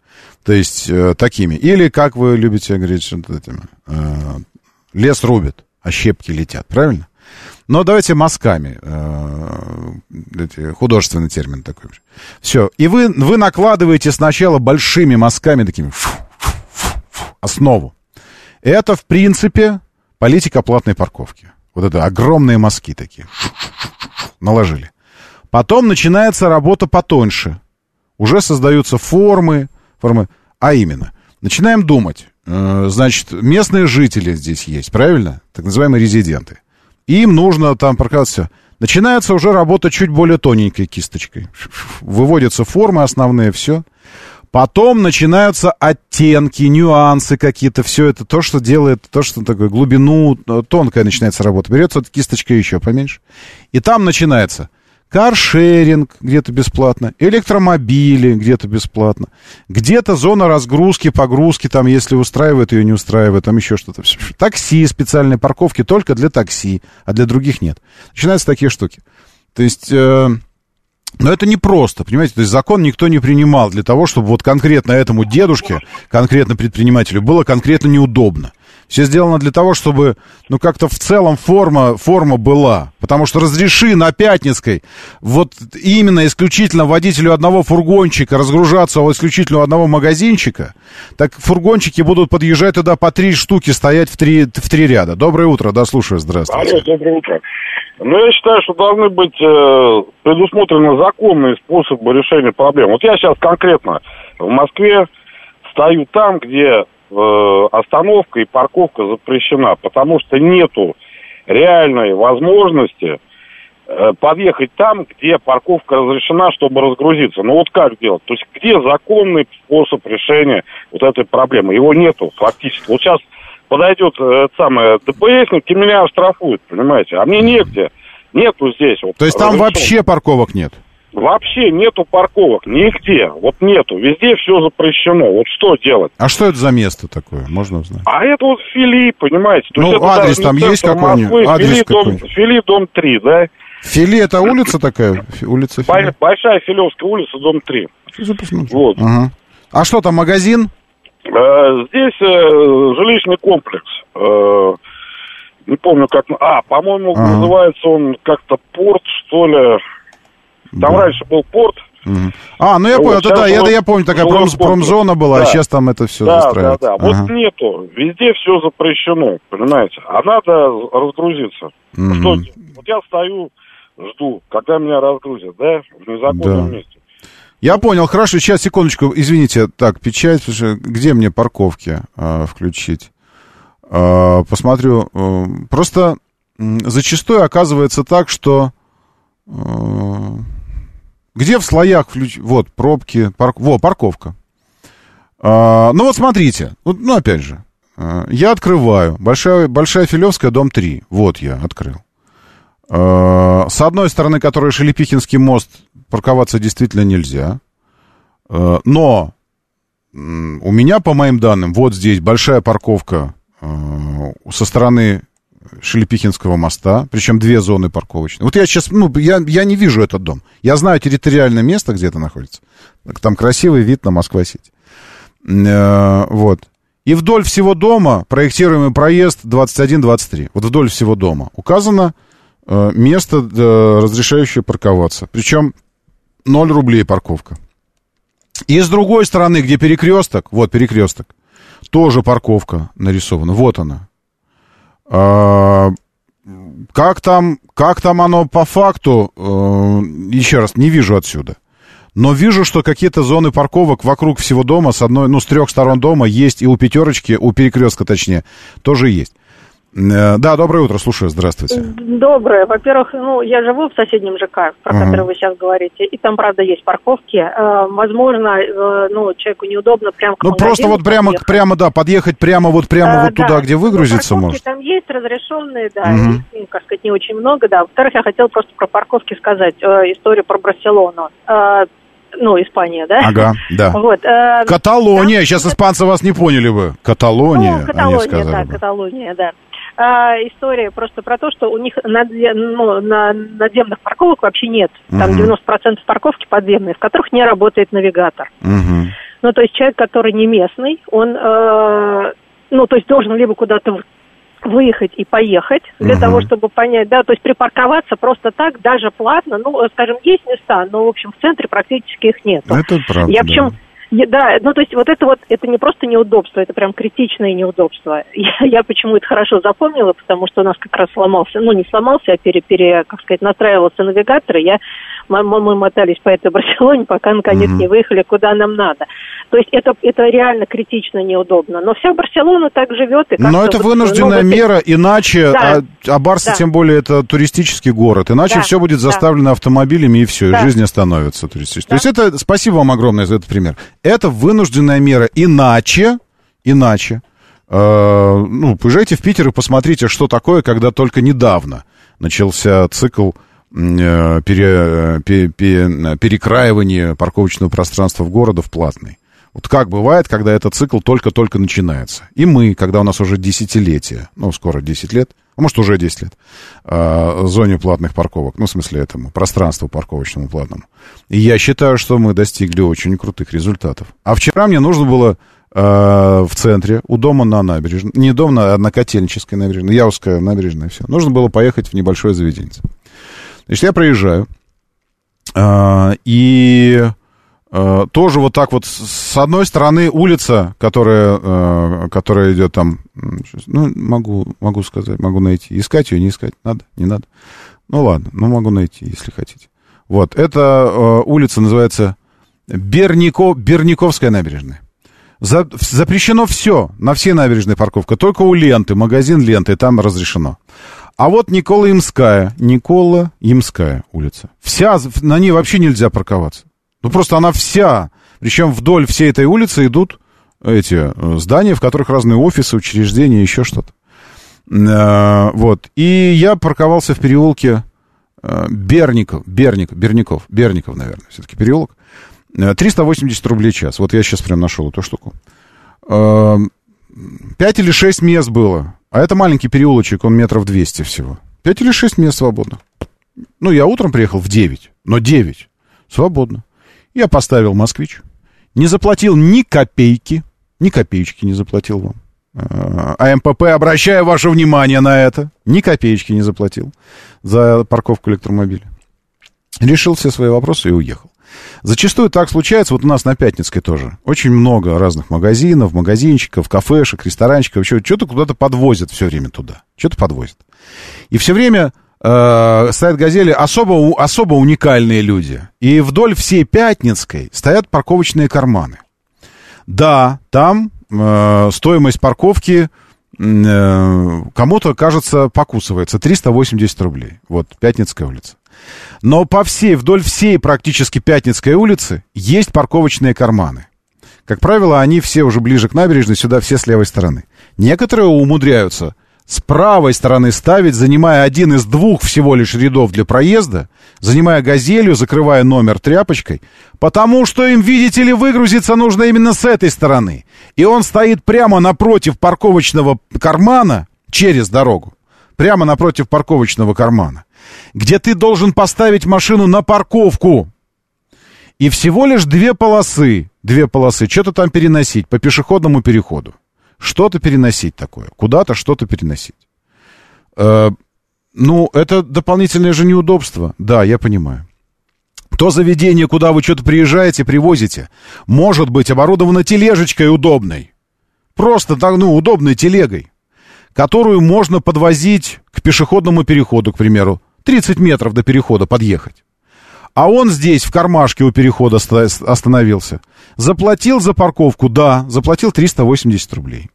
То есть э, такими. Или, как вы любите говорить, вот этими, э, лес рубит, а щепки летят, правильно? Но давайте мазками. Э, художественный термин такой. Все. И вы, вы накладываете сначала большими мазками такими фу, фу, фу, основу. Это, в принципе, Политика платной парковки. Вот это огромные мазки такие. Наложили. Потом начинается работа потоньше. Уже создаются формы, формы. А именно, начинаем думать. Э, значит, местные жители здесь есть, правильно? Так называемые резиденты. Им нужно там парковаться. Начинается уже работа чуть более тоненькой кисточкой. Выводятся формы основные, все. Потом начинаются оттенки, нюансы какие-то, все это, то, что делает, то, что такое, глубину, э, тонкая начинается работа. Берется вот кисточка еще поменьше. И там начинается каршеринг где-то бесплатно, электромобили где-то бесплатно, где-то зона разгрузки, погрузки, там, если устраивает ее, не устраивает, там еще что-то. Такси, специальные парковки только для такси, а для других нет. Начинаются такие штуки. То есть... Э, но это не просто, понимаете? То есть закон никто не принимал для того, чтобы вот конкретно этому дедушке, конкретно предпринимателю было конкретно неудобно. Все сделано для того, чтобы, ну, как-то в целом форма, форма была. Потому что разреши на Пятницкой вот именно исключительно водителю одного фургончика разгружаться у исключительно одного магазинчика, так фургончики будут подъезжать туда по три штуки, стоять в три, в три ряда. Доброе утро, да, слушаю, здравствуйте. Алло, доброе утро. Ну, я считаю, что должны быть э, предусмотрены законные способы решения проблем. Вот я сейчас конкретно в Москве стою там, где э, остановка и парковка запрещена, потому что нету реальной возможности э, подъехать там, где парковка разрешена, чтобы разгрузиться. Ну вот как делать? То есть где законный способ решения вот этой проблемы? Его нету фактически. Вот сейчас подойдет э, самое ДПСник и меня оштрафует, понимаете? А мне негде. Нету здесь. Вот, То есть там разрешен- вообще парковок нет? Вообще нету парковок, нигде. Вот нету. Везде все запрещено. Вот что делать? А что это за место такое? Можно узнать? А это вот Фили, понимаете? То Ну, есть адрес там есть какой-нибудь? Адрес Фили, дом, какой-нибудь? Фили, дом 3, да? Фили это улица такая? Улица Фили? Бо- Большая Филевская улица, дом 3. Вот. Ага. А что там, магазин? Э, Здесь э, жилищный комплекс. Э, Не помню, как... А, по-моему, Ага. называется он как-то порт, что ли. Там раньше был порт. Мгм. А, ну я Вот, понял, это да, жилой- я помню, такая жилой пром- комплекс. промзона была, а Да. сейчас там это все да, застраивается. Да, да, вот Ага. нету. Везде все запрещено, понимаете. А надо разгрузиться. Мгм. Что? Вот я стою, жду, когда меня разгрузят, да, в незаконном Да. месте. Я понял, хорошо, сейчас, секундочку, извините, так, печать, где мне парковки а, включить? А, посмотрю, э, просто м, зачастую оказывается так, что э, где в слоях включ... Вот, пробки, парк... во, парковка. А, ну вот смотрите, вот, ну опять же, а, я открываю, большая, большая Филевская, дом 3, вот я открыл. А, С одной стороны, который Шелепихинский мост, парковаться действительно нельзя. А, Но у меня, по моим данным, вот здесь большая парковка а, со стороны Шелепихинского моста, причем две зоны парковочные. Вот я сейчас, ну, я, я не вижу этот дом. Я знаю территориальное место, где это находится. Там красивый вид на Москва-Сити. Э, Вот. И вдоль всего дома проектируемый проезд 21-23. Вот вдоль всего дома указано э, место, э, разрешающее парковаться. Причем 0 рублей парковка. И с другой стороны, где перекресток, вот перекресток, тоже парковка нарисована. Вот она. А, как там, как там оно по факту, э, еще раз, не вижу отсюда. Но вижу, что какие-то зоны парковок вокруг всего дома, с одной, ну, с трех сторон дома есть, и у пятерочки, у перекрестка точнее, тоже есть. Э, Да, доброе утро, слушаю, здравствуйте. Доброе. Во-первых, ну, я живу в соседнем ЖК, про Ага. который вы сейчас говорите, и там, правда, есть парковки. Э, возможно, э, ну, человеку неудобно прям к Ну, просто вот прямо, подъехать. прямо, да, подъехать прямо вот прямо А, вот туда, да. где Ну, выгрузиться парковки может. там есть разрешенные, да, Мгм. их, ну, как сказать, не очень много, да. Во-вторых, я хотела просто про парковки сказать, историю про Барселону. Ну, Испания, да? Ага, да. Вот. э, Каталония, сейчас испанцы вас не поняли бы. Каталония, Ну, они Каталония, сказали да, бы. Каталония, да. А, история просто про то, что у них наде- ну, на надземных парковок вообще нет. Там Мгм. 90% парковки подземные, в которых не работает навигатор. Мгм. Ну, то есть человек, который не местный, он, э, ну, то есть должен либо куда-то выехать и поехать для Мгм. того, чтобы понять, да, то есть припарковаться просто так, даже платно, ну, скажем, есть места, но, в общем, в центре практически их нет. Это правда, Я да. причем, я- да, ну то есть вот это вот, это не просто неудобство, это прям критичное неудобство. [LAUGHS] Я, я почему это хорошо запомнила, потому что у нас как раз сломался, ну не сломался, а пере, пере как сказать, настраивался навигатор, и я, мы, мы- мотались по этой Барселоне, пока наконец Мгм. не выехали, куда нам надо. То есть это, это реально критично неудобно. Но вся Барселона так живет. И Но это вот, вынужденная ну, вот мера, иначе, Да. а, а Барса Да. тем более это туристический город, иначе Да, все будет да. заставлено автомобилями и все, Да. и жизнь остановится туристической. То есть это, спасибо вам огромное за этот пример. Это вынужденная мера, иначе, иначе, э, ну, поезжайте в Питер и посмотрите, что такое, когда только недавно начался цикл э, пере- пе- пе- перекраивания парковочного пространства в города в платный. Вот как бывает, когда этот цикл только-только начинается. И мы, когда у нас уже десятилетие, ну, скоро 10 лет, а может, уже 10 лет, э, зоне платных парковок, ну, в смысле этому, пространству парковочному платному. И я считаю, что мы достигли очень крутых результатов. А вчера мне нужно было э, в центре, у дома на набережной, не дом, а на Котельнической набережной, Яузская набережная, все. Нужно было поехать в небольшое заведение. Значит, я проезжаю, э, и э, тоже вот так вот, с одной стороны улица, которая, э, которая идет там, ну, могу, могу сказать, могу найти. Искать ее, не искать, надо, не надо. Ну, ладно, ну, могу найти, если хотите. Вот, эта улица называется Бернико, Берниковская набережная. За- запрещено все, на все набережные парковка, только у ленты, магазин ленты, там разрешено. А вот Никола Ямская, Никола Ямская улица. Вся, на ней вообще нельзя парковаться. Ну, просто она вся. Причем вдоль всей этой улицы идут эти э, здания, в которых разные офисы, учреждения, еще что-то. Э, вот. И я парковался в переулке э, Берников, Берников, Берников, Берников, наверное, все-таки переулок. 380 рублей час. Вот я сейчас прям нашел эту штуку. Пять или шесть мест было. А это маленький переулочек, он метров 200 всего. Пять или шесть мест свободно. Ну, я утром приехал в 9, но 9 свободно. Я поставил «Москвич». Не заплатил ни копейки. Ни копеечки не заплатил вам. А МПП, обращаю ваше внимание на это, ни копеечки не заплатил за парковку электромобиля. Решил все свои вопросы и уехал. Зачастую так случается, вот у нас на Пятницкой тоже. Очень много разных магазинов, магазинчиков, кафешек, ресторанчиков. Что-то куда-то подвозят все время туда. Что-то подвозят. И все время э, стоят газели особо, особо уникальные люди. И вдоль всей Пятницкой стоят парковочные карманы. Да, там э, стоимость парковки э, кому-то, кажется, покусывается. 380 рублей. Вот, Пятницкая улица. Но по всей, вдоль всей практически Пятницкой улицы есть парковочные карманы. Как правило, они все уже ближе к набережной, сюда все с левой стороны. Некоторые умудряются с правой стороны ставить, занимая один из двух всего лишь рядов для проезда, занимая газелью, закрывая номер тряпочкой, потому что им, видите ли, выгрузиться нужно именно с этой стороны. И он стоит прямо напротив парковочного кармана через дорогу. Прямо напротив парковочного кармана где ты должен поставить машину на парковку. И всего лишь две полосы, две полосы, что-то там переносить по пешеходному переходу. Что-то переносить такое, куда-то что-то переносить. Э, ну, это дополнительное же неудобство. Да, я понимаю. То заведение, куда вы что-то приезжаете, привозите, может быть оборудовано тележечкой удобной. Просто, ну, удобной телегой, которую можно подвозить к пешеходному переходу, к примеру, 30 метров до перехода подъехать. А он здесь, в кармашке у перехода остановился. Заплатил за парковку, да, заплатил 380 рублей.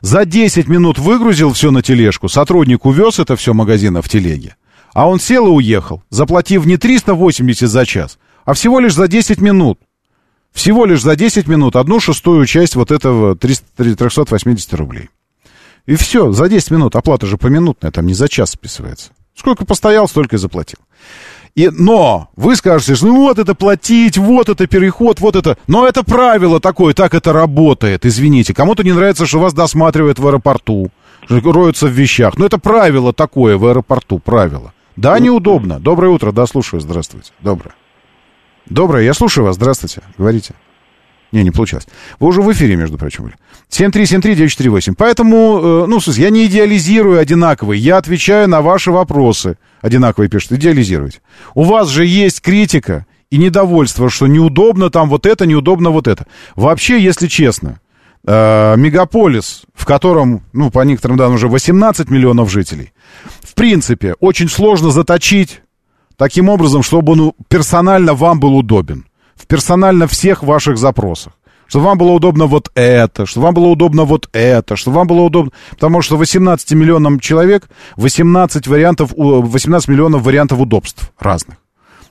За 10 минут выгрузил все на тележку, сотрудник увез это все магазина в телеге. А он сел и уехал, заплатив не 380 за час, а всего лишь за 10 минут. Всего лишь за 10 минут одну шестую часть вот этого 300, 380 рублей. И все, за 10 минут, оплата же поминутная, там не за час списывается. Сколько постоял, столько и заплатил. И, но вы скажете, что ну вот это платить, вот это переход, вот это. Но это правило такое, так это работает, извините. Кому-то не нравится, что вас досматривают в аэропорту, роются в вещах. Но это правило такое в аэропорту, правило. Да, неудобно. Доброе утро, да, слушаю, здравствуйте. Доброе. Доброе, я слушаю вас, здравствуйте, говорите. Не, не получилось. Вы уже в эфире, между прочим, были. 7373948. Поэтому, э, ну, в смысле, я не идеализирую одинаковый. Я отвечаю на ваши вопросы. Одинаковые пишут. Идеализируйте. У вас же есть критика и недовольство, что неудобно там вот это, неудобно вот это. Вообще, если честно, э, мегаполис, в котором, ну, по некоторым данным, уже 18 миллионов жителей, в принципе, очень сложно заточить таким образом, чтобы он персонально вам был удобен в персонально всех ваших запросах. Чтобы вам было удобно вот это, чтобы вам было удобно вот это, чтобы вам было удобно... Потому что 18 миллионам человек 18 вариантов, 18 миллионов вариантов удобств разных.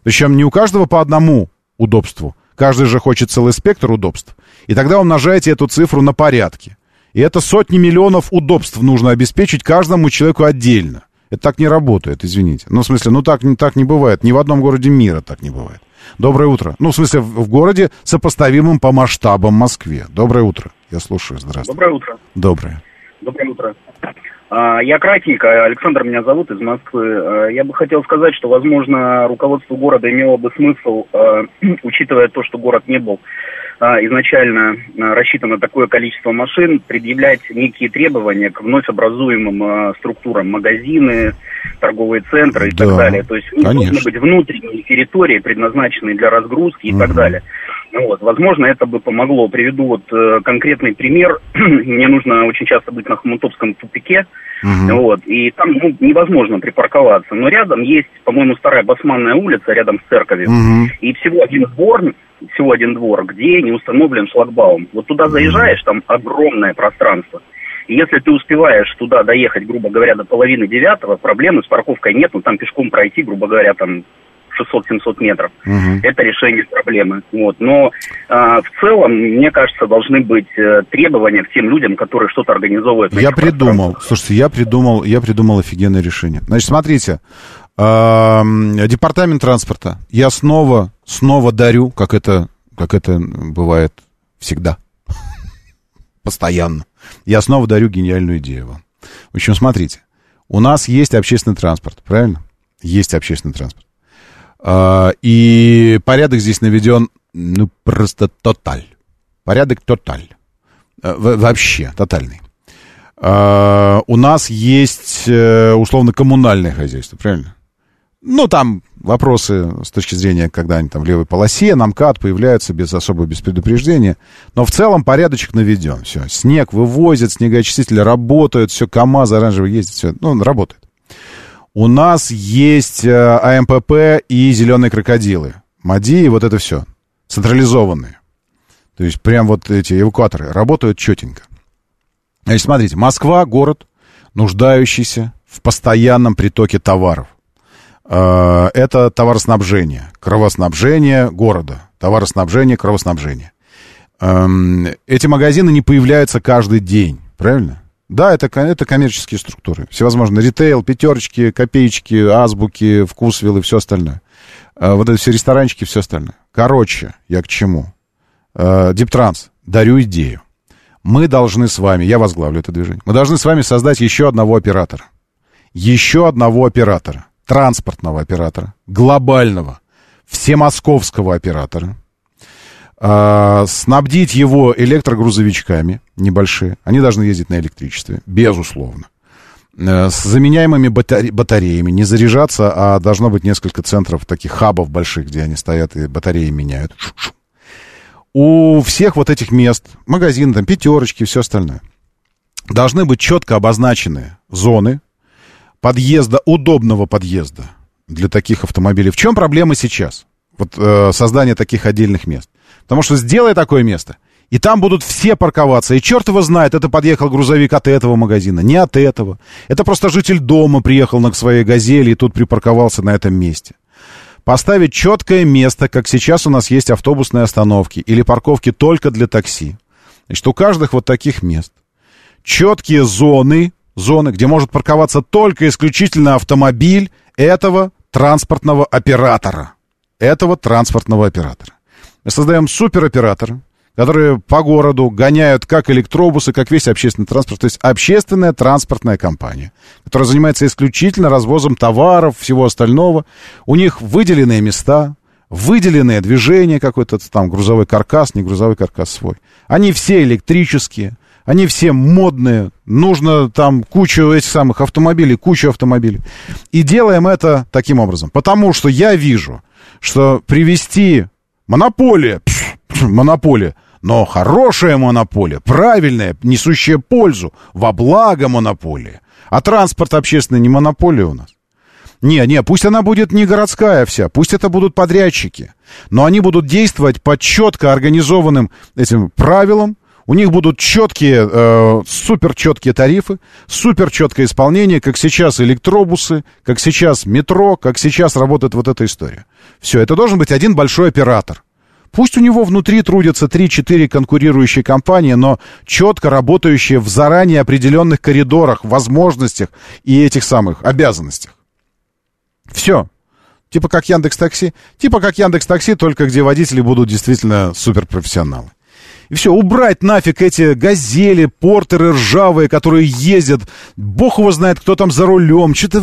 Причем не у каждого по одному удобству. Каждый же хочет целый спектр удобств. И тогда умножаете эту цифру на порядки. И это сотни миллионов удобств нужно обеспечить каждому человеку отдельно. Это так не работает, извините. Ну, в смысле, ну так, так не бывает. Ни в одном городе мира так не бывает. Доброе утро. Ну, в смысле, в, городе, сопоставимым по масштабам Москве. Доброе утро. Я слушаю. Здравствуйте. Доброе утро. Доброе. Доброе утро. А, я кратенько, Александр меня зовут из Москвы. А, я бы хотел сказать, что, возможно, руководство города имело бы смысл, а, [CLEARS THROAT] учитывая то, что город не был изначально рассчитан на такое количество машин, предъявлять некие требования к вновь образуемым структурам, магазины, торговые центры и да, так далее. То есть ну, должны быть внутренние территории, предназначенные для разгрузки и угу. так далее. Вот, возможно, это бы помогло. Приведу вот э, конкретный пример. [CLEARS THROAT] Мне нужно очень часто быть на Хомутовском тупике, угу. вот, и там ну, невозможно припарковаться. Но рядом есть, по-моему, старая Басманная улица рядом с церковью, угу. и всего один двор, всего один двор, где не установлен шлагбаум. Вот туда заезжаешь, там огромное пространство. И если ты успеваешь туда доехать, грубо говоря, до половины девятого, проблемы с парковкой нет, ну там пешком пройти, грубо говоря, там 600-700 метров. Мгм. Это решение проблемы. Вот. Но а, в целом, мне кажется, должны быть э, требования к тем людям, которые что-то организовывают. Я придумал, слушайте, я придумал, я придумал офигенное решение. Значит, смотрите, департамент транспорта. Я снова, снова дарю, как это, как это бывает всегда, [LAUGHS] постоянно. Я снова дарю гениальную идею вам. В общем, смотрите, у нас есть общественный транспорт, правильно? Есть общественный транспорт. А, И порядок здесь наведен, ну, просто тоталь. Порядок тоталь. Э, во- Вообще, тотальный. А, У нас есть, э, условно, коммунальное хозяйство, правильно? Ну, там вопросы с точки зрения, когда они там в левой полосе, на МКАД появляются без особого без предупреждения. Но в целом порядочек наведен. Все. Снег вывозят, снегоочистители работают, все, КАМАЗ оранжевый ездит, все. Ну, работает. У нас есть э, АМПП и зеленые крокодилы. МАДИ и вот это все. Централизованные. То есть прям вот эти эвакуаторы работают четенько. Значит, смотрите, Москва город, нуждающийся в постоянном притоке товаров. Э, Это товароснабжение, кровоснабжение города. Товароснабжение, кровоснабжение. Эм, Эти магазины не появляются каждый день, правильно? Да, это, это коммерческие структуры. Всевозможные ритейл, пятерочки, копеечки, азбуки, вкусвиллы, все остальное. Э, Вот это все ресторанчики, все остальное. Короче, я к чему? Э, Диптранс, дарю идею. Мы должны с вами, я возглавлю это движение, мы должны с вами создать еще одного оператора. Еще одного оператора. Транспортного оператора. Глобального. Всемосковского оператора. А, снабдить его электрогрузовичками небольшие. Они должны ездить на электричестве, безусловно. Э, С заменяемыми батаре- батареями. Не заряжаться, а должно быть несколько центров, таких хабов больших, где они стоят и батареи меняют. У всех вот этих мест, магазины, там, пятерочки, все остальное, должны быть четко обозначены зоны подъезда, удобного подъезда для таких автомобилей. В чем проблема сейчас? Вот э, создание таких отдельных мест. Потому что сделай такое место, и там будут все парковаться. И черт его знает, это подъехал грузовик от этого магазина, не от этого. Это просто житель дома приехал на своей газели и тут припарковался на этом месте. Поставить четкое место, как сейчас у нас есть автобусные остановки или парковки только для такси. Значит, у каждых вот таких мест четкие зоны, зоны, где может парковаться только исключительно автомобиль этого транспортного оператора. Этого транспортного оператора. Создаем супероператора, которые по городу гоняют как электробусы, как весь общественный транспорт. То есть общественная транспортная компания, которая занимается исключительно развозом товаров, всего остального. У них выделенные места, выделенное движение какой-то там грузовой каркас, не грузовой каркас свой. Они все электрические, они все модные, нужно там кучу этих самых автомобилей, кучу автомобилей. И делаем это таким образом, потому что я вижу, что привести монополия, пф, монополия, но хорошая монополия, правильная, несущая пользу, во благо монополия. А транспорт общественный не монополия у нас. Не, не, пусть она будет не городская вся, пусть это будут подрядчики. Но они будут действовать по четко организованным этим правилам. У них будут четкие, э, супер четкие тарифы, супер четкое исполнение, как сейчас электробусы, как сейчас метро, как сейчас работает вот эта история. Все, это должен быть один большой оператор. Пусть у него внутри трудятся 3-4 конкурирующие компании, но четко работающие в заранее определенных коридорах, возможностях и этих самых обязанностях. Все. Типа как Яндекс Такси. Типа как Яндекс Такси, только где водители будут действительно суперпрофессионалы. И все, убрать нафиг эти газели, портеры ржавые, которые ездят. Бог его знает, кто там за рулем. Что-то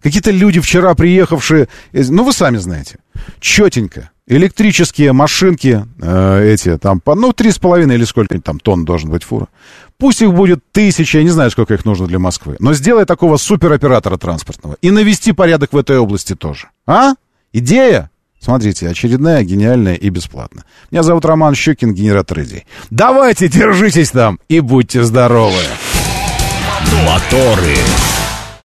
какие-то люди вчера приехавшие. Ну, вы сами знаете. Четенько. Электрические машинки э, эти, там, по, ну, три с половиной или сколько там тонн должен быть фура. Пусть их будет тысяча, я не знаю, сколько их нужно для Москвы. Но сделай такого супероператора транспортного. И навести порядок в этой области тоже. А? Идея? Смотрите, очередная, гениальная и бесплатно. Меня зовут Роман Щукин, генератор идей. Давайте, держитесь там и будьте здоровы. Моторы.